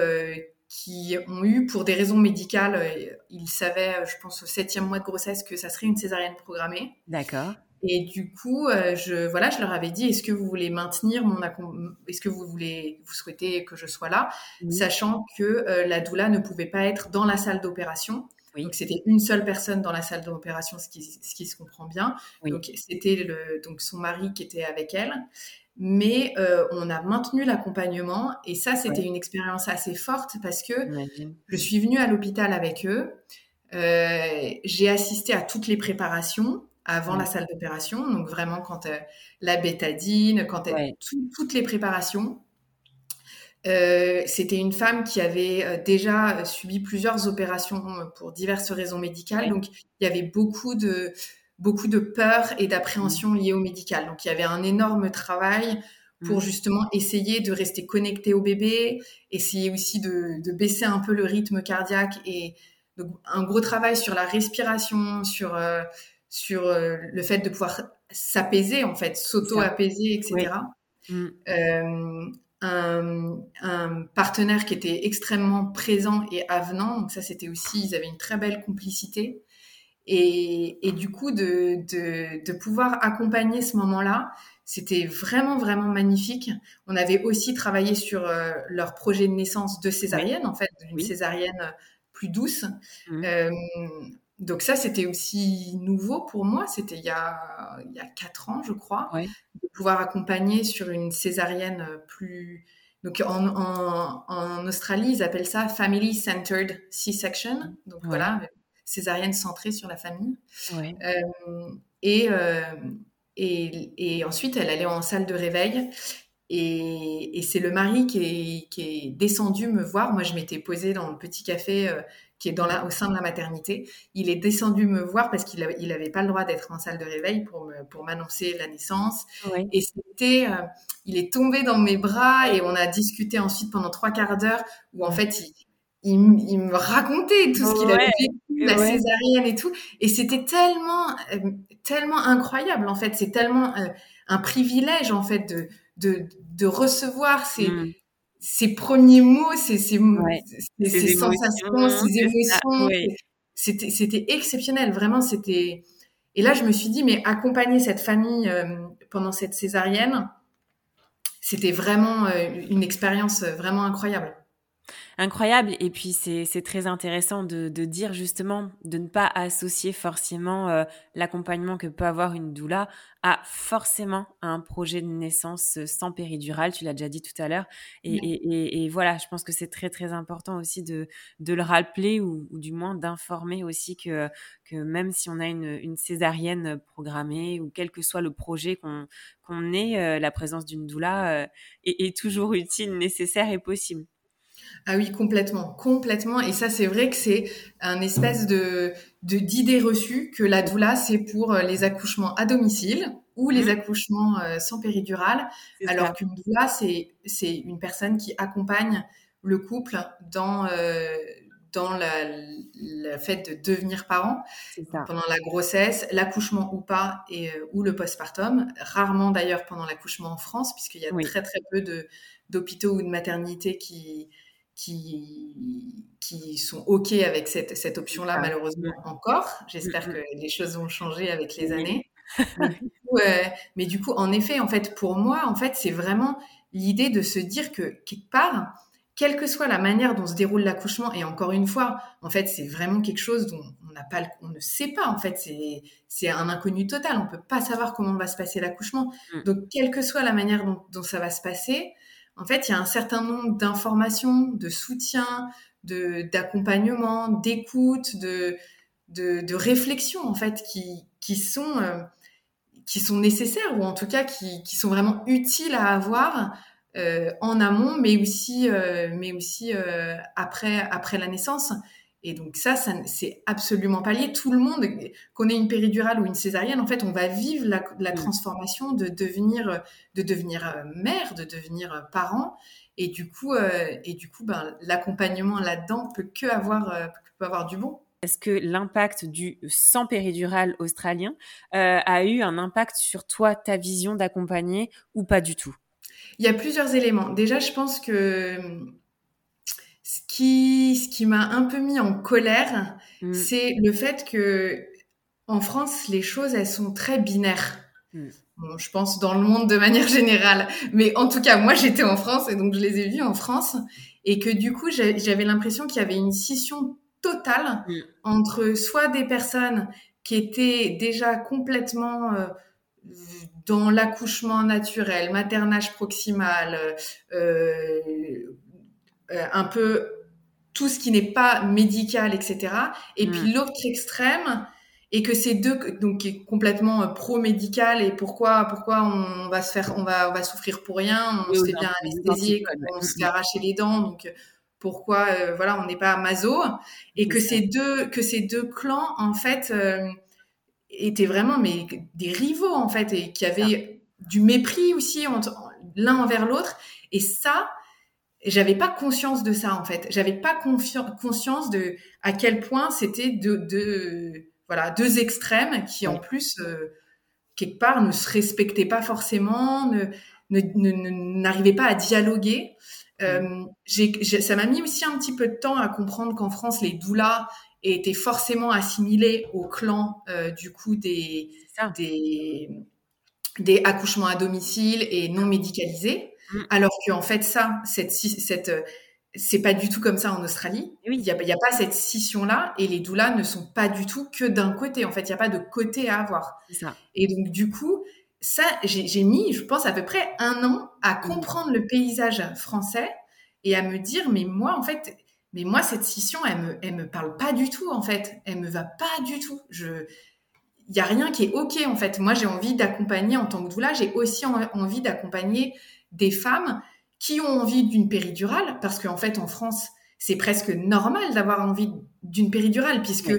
qui ont eu, pour des raisons médicales, euh, ils savaient, euh, je pense, au septième mois de grossesse que ça serait une césarienne programmée. D'accord. Et du coup, euh, je, voilà, je leur avais dit, est-ce que vous voulez maintenir mon est-ce que vous voulez, vous souhaitez que je sois là, sachant que la doula ne pouvait pas être dans la salle d'opération. Donc c'était une seule personne dans la salle d'opération, ce qui, ce qui se comprend bien. Donc c'était donc son mari qui était avec elle. Mais euh, on a maintenu l'accompagnement et ça c'était une expérience assez forte parce que je suis venue à l'hôpital avec eux, euh, j'ai assisté à toutes les préparations avant la salle d'opération, donc vraiment quand euh, la bétadine, quand toutes les préparations. C'était une femme qui avait déjà subi plusieurs opérations pour diverses raisons médicales, donc il y avait beaucoup de beaucoup de peur et d'appréhension mmh. liées au médical. Donc il y avait un énorme travail pour mmh. justement essayer de rester connecté au bébé, essayer aussi de, baisser un peu le rythme cardiaque et un gros travail sur la respiration, sur euh, sur euh, le fait de pouvoir s'apaiser en fait, s'auto-apaiser, etc. Euh, un, un, partenaire qui était extrêmement présent et avenant, donc ça c'était aussi, ils avaient une très belle complicité. Et, et du coup, de, de, de pouvoir accompagner ce moment-là, c'était vraiment, vraiment magnifique. On avait aussi travaillé sur euh, leur projet de naissance de césarienne, en fait, une césarienne plus douce. Mmh. Euh, donc ça, c'était aussi nouveau pour moi. C'était il y a il y a quatre ans, je crois, de pouvoir accompagner sur une césarienne plus. Donc en, en, en Australie, ils appellent ça family centered C-section. Donc voilà, césarienne centrée sur la famille. Euh, et, euh, et, et ensuite, elle allait en salle de réveil. Et, et c'est le mari qui est, qui est, descendu me voir. Moi, je m'étais posée dans le petit café euh, qui est dans la, au sein de la maternité. Il est descendu me voir parce qu'il n'avait il pas le droit d'être en salle de réveil pour me, pour m'annoncer la naissance. Et c'était, euh, il est tombé dans mes bras et on a discuté ensuite pendant trois quarts d'heure où en fait il, il, il, me racontait tout ce qu'il avait vécu, la césarienne et tout. Et c'était tellement, euh, tellement incroyable en fait. C'est tellement euh, un privilège en fait de, de, de recevoir ces, mmh ses premiers mots, ses, ses, sensations, ses émotions. C'était, c'était exceptionnel, vraiment. C'était. Et là, je me suis dit, mais accompagner cette famille euh, pendant cette césarienne, c'était vraiment euh, une expérience euh, vraiment incroyable incroyable. Et puis c'est très intéressant de, de, dire justement de ne pas associer forcément euh, l'accompagnement que peut avoir une doula à forcément un projet de naissance sans péridurale. Tu l'as déjà dit tout à l'heure. Et, et, et, voilà, je pense que c'est très très important aussi de, de le rappeler ou, ou du moins d'informer aussi que, que même si on a une, une césarienne programmée ou quel que soit le projet qu'on qu'on ait, euh, la présence d'une doula euh, est, est toujours utile, nécessaire et possible. Ah oui, complètement, complètement. Et ça, c'est vrai que c'est un espèce de d'idée reçue que la doula, c'est pour euh, les accouchements à domicile ou les mmh. accouchements euh, sans péridurale, alors qu'une doula, c'est c'est une personne qui accompagne le couple dans euh, dans la, le fait de devenir parent pendant la grossesse, l'accouchement ou pas et ou le postpartum. Rarement d'ailleurs pendant l'accouchement en France, puisqu'il y a très très peu de d'hôpitaux ou de maternités qui qui, qui sont OK avec cette, cette option-là, malheureusement encore. J'espère que les choses vont changer avec les années. Mais du, coup, euh, mais du coup, en effet, en fait, pour moi, en fait, c'est vraiment l'idée de se dire que quelque part, quelle que soit la manière dont se déroule l'accouchement, et encore une fois, en fait, c'est vraiment quelque chose dont on n'a pas, on ne sait pas. En fait, c'est un inconnu total. On peut pas savoir comment va se passer l'accouchement. Mm. Donc, quelle que soit la manière dont, dont ça va se passer, en fait, il y a un certain nombre d'informations, de soutien, de d'accompagnement, d'écoute, de, de, réflexion en fait qui qui sont euh, qui sont nécessaires ou en tout cas qui, qui sont vraiment utiles à avoir euh, en amont, mais aussi euh, mais aussi après après la naissance. Et donc ça, ça c'est absolument pas lié. Tout le monde, qu'on ait une péridurale ou une césarienne, en fait, on va vivre la, la mm. transformation de devenir, de devenir euh, mère, de devenir euh, parent. Et du coup, euh, et du coup, ben, l'accompagnement là-dedans peut que avoir, euh, peut avoir du bon. Est-ce que l'impact du sans péridurale australien euh, a eu un impact sur toi, ta vision d'accompagner ou pas du tout? Il y a plusieurs éléments. Déjà, je pense que qui, ce qui m'a un peu mis en colère, mm. c'est le fait que en France, les choses, elles sont très binaires. Mm. Bon, je pense dans le monde de manière générale, mais en tout cas, moi, j'étais en France et donc je les ai vus en France et que du coup, j'avais l'impression qu'il y avait une scission totale mm. entre soit des personnes qui étaient déjà complètement euh, dans l'accouchement naturel, maternage proximal, euh, euh, un peu tout ce qui n'est pas médical, etc. Et puis mm. l'autre extrême, et que ces deux, donc qui est complètement euh, pro-médical, et pourquoi, pourquoi on va se faire, on va, on va souffrir pour rien, on se fait bien anesthésier, on se fait arracher les dents, donc pourquoi, euh, voilà, on n'est pas maso, et que ces deux, que ces deux clans, en fait, étaient vraiment mais des rivaux, en fait, et qui avaient du mépris aussi l'un envers l'autre, et ça, j'avais pas conscience de ça en fait. J'avais pas conscience de à quel point c'était deux, deux, voilà deux extrêmes qui en plus euh, quelque part ne se respectaient pas forcément, ne n'arrivaient pas à dialoguer. Euh, j'ai, ça m'a mis aussi un petit peu de temps à comprendre qu'en France les doulas était forcément assimilé au clan du coup des, des, des accouchements à domicile et non médicalisés. Mm. Alors qu'en fait, ça, cette, cette, c'est pas du tout comme ça en Australie. Il n'y a, y a, pas cette scission-là et les doulas ne sont pas du tout que d'un côté. En fait, il n'y a pas de côté à avoir. Ça. Et donc, du coup, ça, j'ai mis, je pense, à peu près un an à mm. comprendre le paysage français et à me dire, mais moi, en fait, mais moi, cette scission, elle me, elle me parle pas du tout, en fait. Elle me va pas du tout. Je, il y a rien qui est ok, en fait. Moi, j'ai envie d'accompagner en tant que doula, j'ai aussi envie d'accompagner des femmes qui ont envie d'une péridurale, parce qu'en fait, en France, c'est presque normal d'avoir envie d'une péridurale, puisque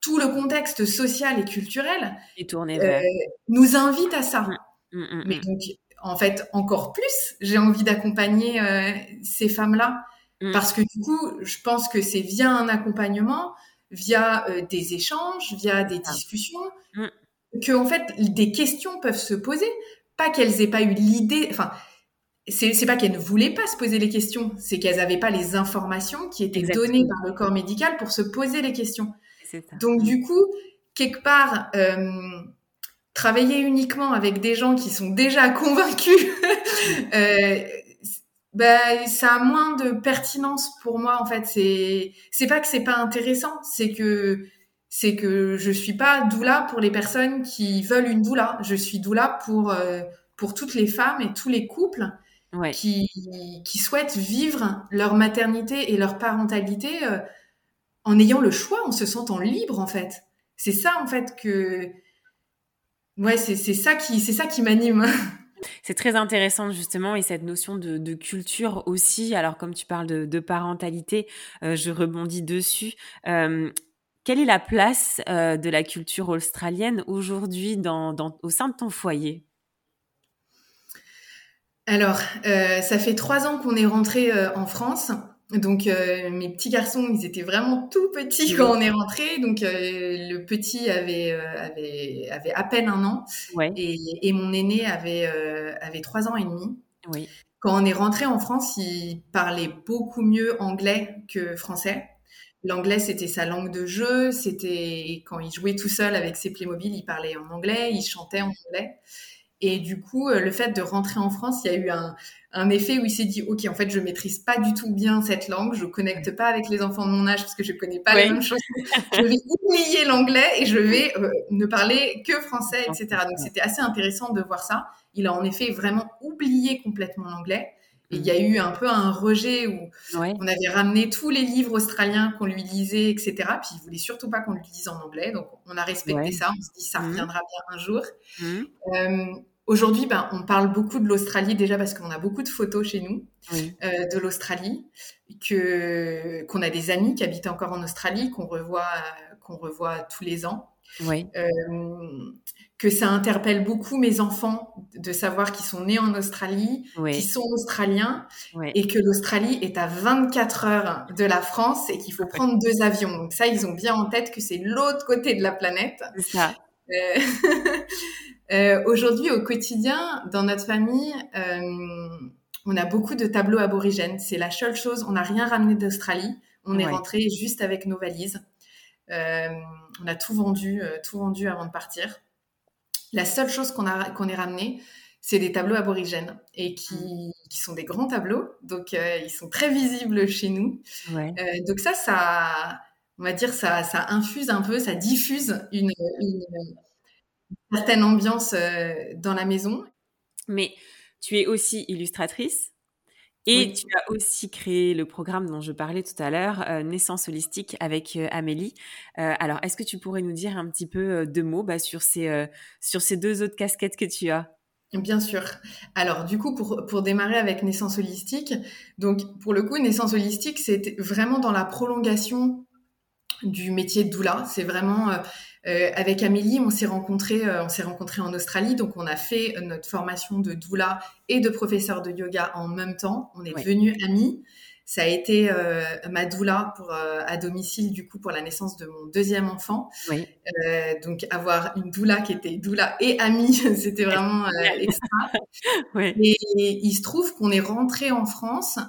tout le contexte social et culturel euh, nous invite à ça. Mmh, mmh, mmh, Mais donc, en fait, encore plus, j'ai envie d'accompagner euh, ces femmes-là, parce que du coup, je pense que c'est via un accompagnement, via euh, des échanges, via des discussions, que en fait, des questions peuvent se poser. Pas qu'elles aient pas eu l'idée, enfin, c'est pas qu'elles ne voulaient pas se poser les questions, c'est qu'elles n'avaient pas les informations qui étaient données par le corps médical pour se poser les questions. Donc du coup, quelque part, euh, travailler uniquement avec des gens qui sont déjà convaincus, euh, ben, ça a moins de pertinence pour moi en fait. C'est c'est pas que c'est pas intéressant, c'est que c'est que je suis pas doula pour les personnes qui veulent une doula. Je suis doula pour euh, pour toutes les femmes et tous les couples qui, qui souhaitent vivre leur maternité et leur parentalité euh, en ayant le choix, en se sentant libre en fait. C'est ça en fait que ouais, c'est ça qui c'est ça qui m'anime. C'est très intéressant justement et cette notion de, culture aussi. Alors comme tu parles de, parentalité, euh, je rebondis dessus. Euh, quelle est la place de la culture australienne aujourd'hui dans, au sein de ton foyer? Alors, euh, ça fait trois ans qu'on est rentré euh, en France. Donc, euh, mes petits garçons, ils étaient vraiment tout petits quand on est rentré. Donc, le petit avait, avait, avait à peine un an. Et, et, mon aîné avait, avait trois ans et demi. Oui. Quand on est rentré en France, il parlait beaucoup mieux anglais que français. L'anglais, c'était sa langue de jeu. C'était quand il jouait tout seul avec ses Playmobil, il parlait en anglais, il chantait en anglais. Et du coup, euh, le fait de rentrer en France, il y a eu un, un effet où il s'est dit, OK, en fait, je maîtrise pas du tout bien cette langue, je connecte pas avec les enfants de mon âge parce que je connais pas les mêmes choses. je vais oublier l'anglais et je vais euh, ne parler que français, etc. Donc, c'était assez intéressant de voir ça. Il a en effet vraiment oublié complètement l'anglais. Et il y a eu un peu un rejet où on avait ramené tous les livres australiens qu'on lui lisait, etc. Puis il voulait surtout pas qu'on lui lise en anglais. Donc on a respecté ça. On se dit ça mmh. reviendra bien un jour. Mmh. Euh, Aujourd'hui, ben, on parle beaucoup de l'Australie déjà parce qu'on a beaucoup de photos chez nous euh, de l'Australie, que qu'on a des amis qui habitent encore en Australie, qu'on revoit, qu'on revoit tous les ans. Oui. Euh, que ça interpelle beaucoup mes enfants de savoir qu'ils sont nés en Australie, qu'ils sont australiens, et que l'Australie est à 24 heures de la France et qu'il faut prendre deux avions. Donc ça, ils ont bien en tête que c'est l'autre côté de la planète. C'est ça. Euh, Euh, aujourd'hui, au quotidien, dans notre famille, euh, on a beaucoup de tableaux aborigènes. C'est la seule chose. On n'a rien ramené d'Australie. On est rentré juste avec nos valises. Euh, on a tout vendu, tout vendu avant de partir. La seule chose qu'on a qu'on ait ramené, c'est des tableaux aborigènes et qui, mm. qui, sont des grands tableaux. Donc, ils sont très visibles chez nous. donc ça, ça, on va dire, ça, ça infuse un peu, ça diffuse une, une certaine ambiance euh, dans la maison. Mais tu es aussi illustratrice et tu as aussi créé le programme dont je parlais tout à l'heure, euh, Naissance holistique avec euh, Amélie. alors, est-ce que tu pourrais nous dire un petit peu deux mots bah, sur, ces, sur ces deux autres casquettes que tu as? Bien sûr. Alors, du coup, pour, pour démarrer avec Naissance holistique, donc pour le coup, Naissance holistique, c'est vraiment dans la prolongation du métier de doula. C'est vraiment euh, avec Amélie, on s'est rencontrés, euh, on s'est rencontrés en Australie, donc on a fait notre formation de doula et de professeur de yoga en même temps. On est devenus amis. Ça a été euh, ma doula pour euh, à domicile du coup pour la naissance de mon deuxième enfant. Oui. Euh, donc avoir une doula qui était doula et amie, c'était vraiment extra. oui. Et, il se trouve qu'on est rentré en France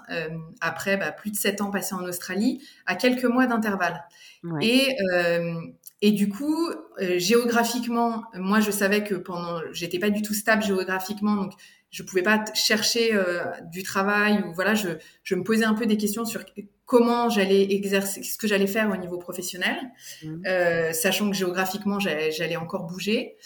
après bah, plus de sept ans passés en Australie à quelques mois d'intervalle. Et et du coup, géographiquement, moi je savais que pendant, j'étais pas du tout stable géographiquement, donc je pouvais pas chercher euh, du travail ou voilà, je, je me posais un peu des questions sur comment j'allais exercer, ce que j'allais faire au niveau professionnel, mmh. euh, sachant que géographiquement j'allais encore bouger.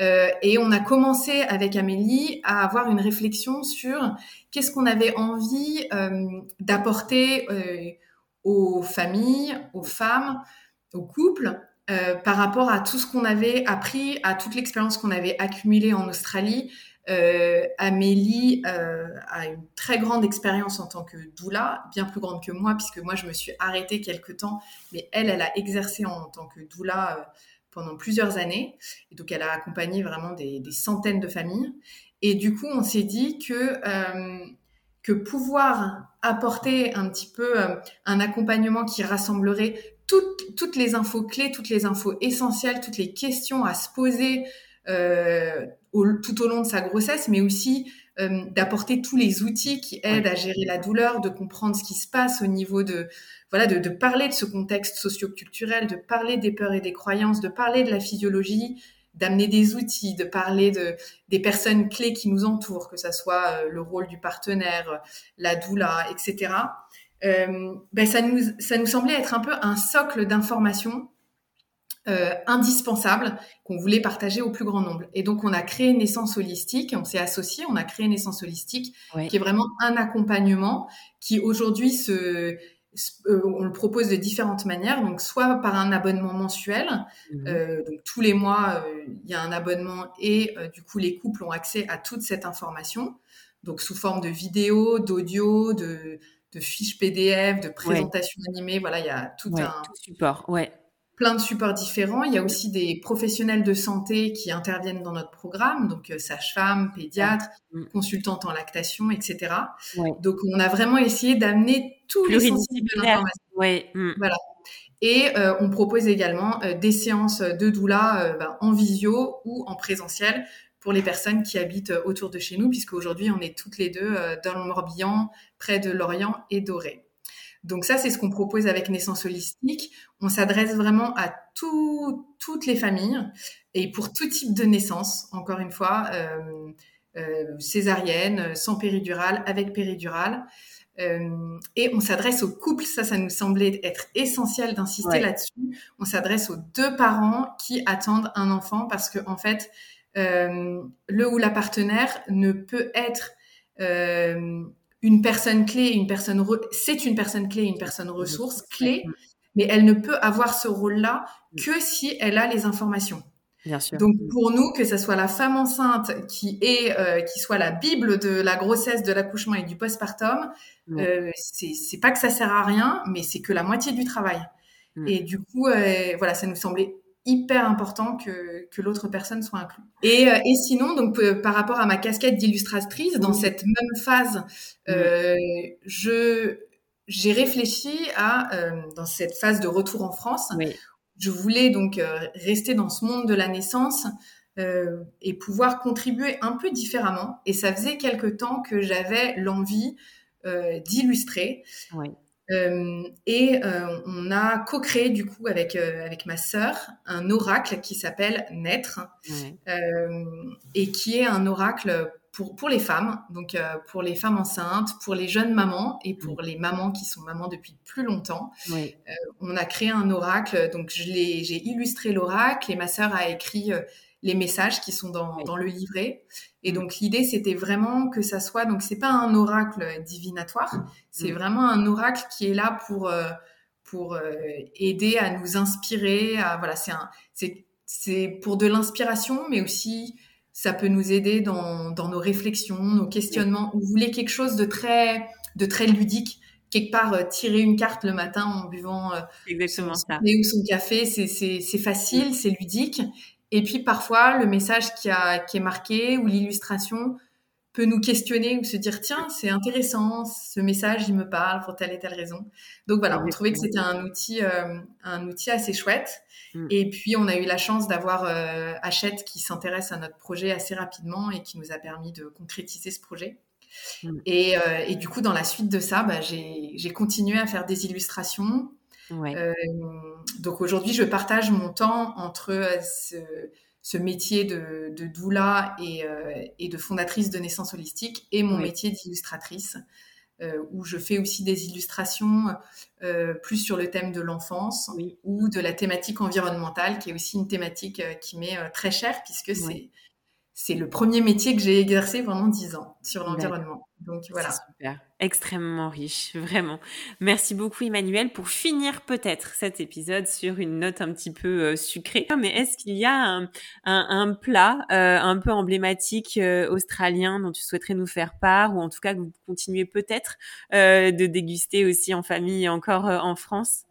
Euh, et on a commencé avec Amélie à avoir une réflexion sur qu'est-ce qu'on avait envie euh, d'apporter euh, aux familles, aux femmes, aux couples, euh, par rapport à tout ce qu'on avait appris, à toute l'expérience qu'on avait accumulée en Australie, euh, Amélie euh, a une très grande expérience en tant que doula, bien plus grande que moi, puisque moi, je me suis arrêtée quelque temps, mais elle, elle a exercé en, tant que doula euh, pendant plusieurs années. Et donc, elle a accompagné vraiment des, centaines de familles. Et du coup, on s'est dit que, que pouvoir apporter un petit peu un accompagnement qui rassemblerait toutes, toutes les infos clés, toutes les infos essentielles, toutes les questions à se poser euh, tout au long de sa grossesse, mais aussi euh, d'apporter tous les outils qui aident à gérer la douleur, de comprendre ce qui se passe au niveau de voilà, de, de parler de ce contexte socioculturel, de parler des peurs et des croyances, de parler de la physiologie, d'amener des outils, de parler de des personnes clés qui nous entourent, que ça soit euh, le rôle du partenaire, la doula, etc. Euh, ben ça nous ça nous semblait être un peu un socle d'informations euh, indispensable qu'on voulait partager au plus grand nombre. Et donc, on a créé Naissance Holistique, on s'est associé, on a créé Naissance Holistique, qui est vraiment un accompagnement qui aujourd'hui se, euh, on le propose de différentes manières, donc soit par un abonnement mensuel, mmh euh, donc tous les mois il y a un abonnement et du coup les couples ont accès à toute cette information, donc sous forme de vidéos, d'audio, de, de fiches PDF, de présentations animées, voilà il y a tout un tout support, ouais plein de supports différents. Il y a aussi des professionnels de santé qui interviennent dans notre programme, donc euh, sage-femme, pédiatre, mm. consultante en lactation, etc. Donc on a vraiment essayé d'amener tous les sensibles de l'information. Mm. Voilà. Et euh, on propose également euh, des séances de doula ben, en visio ou en présentiel pour les personnes qui habitent autour de chez nous, puisque aujourd'hui on est toutes les deux dans le Morbihan, près de Lorient et Doré. Donc ça, c'est ce qu'on propose avec Naissance Holistique. On s'adresse vraiment à toutes les familles et pour tout type de naissance, encore une fois, euh, euh, césarienne, sans péridurale, avec péridurale. Euh, et on s'adresse aux couples, ça, ça nous semblait être essentiel d'insister là-dessus. On s'adresse aux deux parents qui attendent un enfant parce que en fait, le ou la partenaire ne peut être une personne clé, une personne c'est une personne clé, une personne ressource clé, mais elle ne peut avoir ce rôle-là mm. que si elle a les informations. Bien sûr. Donc pour nous, que ce soit la femme enceinte qui est, euh, qui soit la bible de la grossesse, de l'accouchement et du postpartum, mm. euh, c'est pas que ça sert à rien, mais c'est que la moitié du travail. Mm. Et du coup, euh, voilà, ça nous semblait hyper important que, que l'autre personne soit inclue. Et, euh, et sinon, donc euh, par rapport à ma casquette d'illustratrice, dans cette même phase, euh, je j'ai réfléchi à dans cette phase de retour en France. Je voulais donc rester dans ce monde de la naissance et pouvoir contribuer un peu différemment. Et ça faisait quelque temps que j'avais l'envie d'illustrer. Oui. Euh, et euh, on a co-créé du coup avec euh, avec ma sœur un oracle qui s'appelle Naître et qui est un oracle pour pour les femmes, donc pour les femmes enceintes, pour les jeunes mamans et pour les mamans qui sont mamans depuis plus longtemps. on a créé un oracle, donc j'ai illustré l'oracle et ma sœur a écrit les messages qui sont dans, dans le livret. Et mm. donc l'idée c'était vraiment que ça soit donc c'est pas un oracle divinatoire, c'est mm. vraiment un oracle qui est là pour euh, pour euh, aider à nous inspirer, à voilà, c'est un c'est c'est pour de l'inspiration mais aussi ça peut nous aider dans, dans nos réflexions, nos questionnements. Vous voulez quelque chose de très de très ludique, quelque part euh, tirer une carte le matin en buvant Exactement son, ça. ou son café, c'est c'est facile, c'est ludique et puis parfois, le message qui, a, qui est marqué ou l'illustration peut nous questionner ou se dire tiens c'est intéressant ce message il me parle pour telle et telle raison donc voilà on trouvait que c'était un outil un outil assez chouette mm. et puis on a eu la chance d'avoir Hachette qui s'intéresse à notre projet assez rapidement et qui nous a permis de concrétiser ce projet mm. et, et, du coup dans la suite de ça bah, j'ai continué à faire des illustrations euh, donc aujourd'hui, je partage mon temps entre euh, ce, métier de, doula euh, et, de fondatrice de naissance holistique et mon métier d'illustratrice, où je fais aussi des illustrations plus sur le thème de l'enfance ou de la thématique environnementale, qui est aussi une thématique qui m'est très chère puisque c'est c'est le premier métier que j'ai exercé pendant dix ans sur l'environnement. Donc voilà. Super, extrêmement riche, vraiment. Merci beaucoup Emmanuel pour finir peut-être cet épisode sur une note un petit peu euh, sucrée. Mais est-ce qu'il y a un, plat euh, un peu emblématique euh, australien dont tu souhaiterais nous faire part ou en tout cas que vous continuez peut-être de déguster aussi en famille encore en France?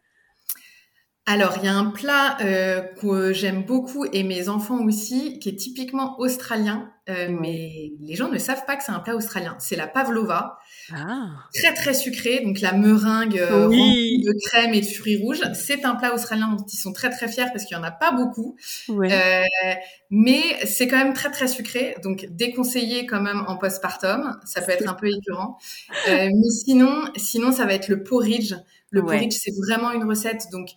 Alors, il y a un plat euh, que j'aime beaucoup et mes enfants aussi, qui est typiquement australien, euh, mais les gens ne savent pas que c'est un plat australien. C'est la pavlova, ah. très très sucré, donc la meringue euh, de crème et de fruits rouges. C'est un plat australien dont ils sont très très fiers parce qu'il y en a pas beaucoup, mais c'est quand même très très sucré, donc déconseillé quand même en postpartum. Ça peut être un peu écœurant, mais sinon, sinon ça va être le porridge. Le porridge, c'est vraiment une recette donc euh,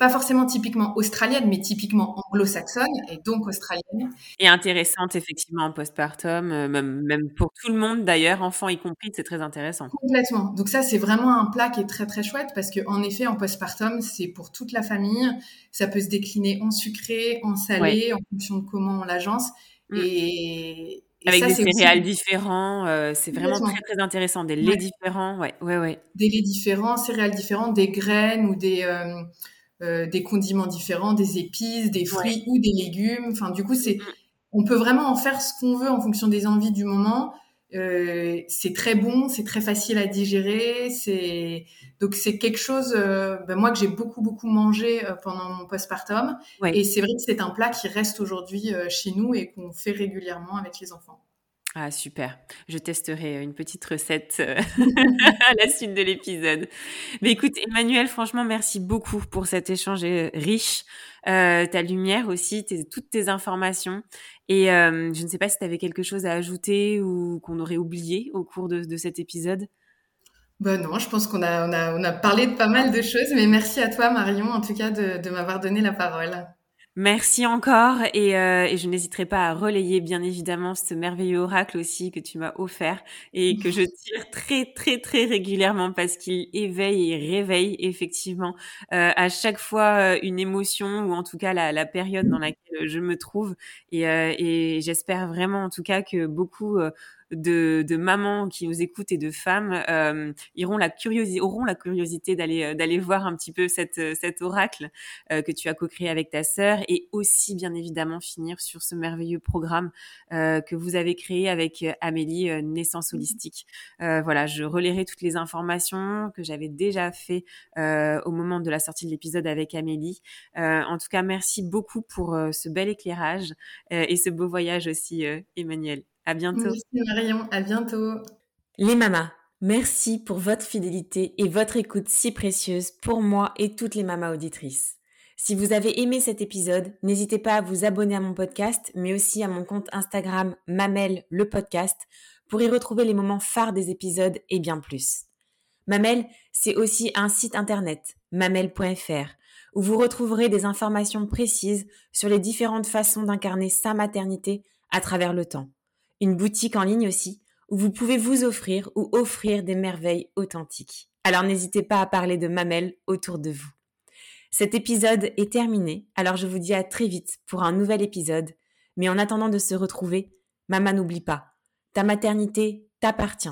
pas forcément typiquement australienne, mais typiquement anglo-saxonne et donc australienne. Et intéressante effectivement en postpartum, euh, même, même pour tout le monde d'ailleurs, enfants y compris, c'est très intéressant. Complètement. Donc ça, c'est vraiment un plat qui est très très chouette parce que en effet, en postpartum, c'est pour toute la famille. Ça peut se décliner en sucré, en salé, en fonction de comment on l'agence. Mm. Et, avec des céréales différents, euh, c'est vraiment très très intéressant. Des laits différents, ouais, ouais, ouais. Des laits différents, céréales différentes, des graines ou des euh, euh, des condiments différents, des épices, des fruits ou des légumes. Enfin, du coup, c'est mm. on peut vraiment en faire ce qu'on veut en fonction des envies du moment. Euh, c'est très bon, c'est très facile à digérer. C'est donc c'est quelque chose, euh, ben moi que j'ai beaucoup beaucoup mangé euh, pendant mon postpartum. Et c'est vrai que c'est un plat qui reste aujourd'hui chez nous et qu'on fait régulièrement avec les enfants. Ah super, je testerai une petite recette à la suite de l'épisode. Mais écoute Emmanuel, franchement merci beaucoup pour cet échange riche, ta lumière aussi, toutes tes informations. Et je ne sais pas si tu avais quelque chose à ajouter ou qu'on aurait oublié au cours de, cet épisode. Ben non, je pense qu'on a, on a, on a parlé de pas mal de choses, mais merci à toi Marion en tout cas de, de m'avoir donné la parole. Merci encore et, euh, et je n'hésiterai pas à relayer bien évidemment ce merveilleux oracle aussi que tu m'as offert et que je tire très très très régulièrement parce qu'il éveille et réveille effectivement euh, à chaque fois euh, une émotion ou en tout cas la, la période dans laquelle je me trouve. Et, euh, et j'espère vraiment en tout cas que beaucoup de, de, mamans qui nous écoutent et de femmes euh, iront la curiosité, auront la curiosité d'aller euh, d'aller voir un petit peu cette, euh, cet oracle euh, que tu as co-créé avec ta sœur et aussi bien évidemment finir sur ce merveilleux programme euh, que vous avez créé avec Amélie Naissance Holistique. voilà, je relayerai toutes les informations que j'avais déjà fait au moment de la sortie de l'épisode avec Amélie. en tout cas, merci beaucoup pour ce bel éclairage et ce beau voyage aussi, Emmanuel. À bientôt. Merci Marion, à bientôt. Les mamas, merci pour votre fidélité et votre écoute si précieuse pour moi et toutes les mamas auditrices. Si vous avez aimé cet épisode, n'hésitez pas à vous abonner à mon podcast, mais aussi à mon compte Instagram Mamel le podcast pour y retrouver les moments phares des épisodes et bien plus. Mamel, c'est aussi un site internet, mamel.fr, où vous retrouverez des informations précises sur les différentes façons d'incarner sa maternité à travers le temps une boutique en ligne aussi, où vous pouvez vous offrir ou offrir des merveilles authentiques. Alors n'hésitez pas à parler de Mamel autour de vous. Cet épisode est terminé, alors je vous dis à très vite pour un nouvel épisode. Mais en attendant de se retrouver, Maman n'oublie pas, ta maternité t'appartient.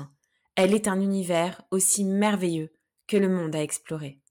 Elle est un univers aussi merveilleux que le monde à explorer.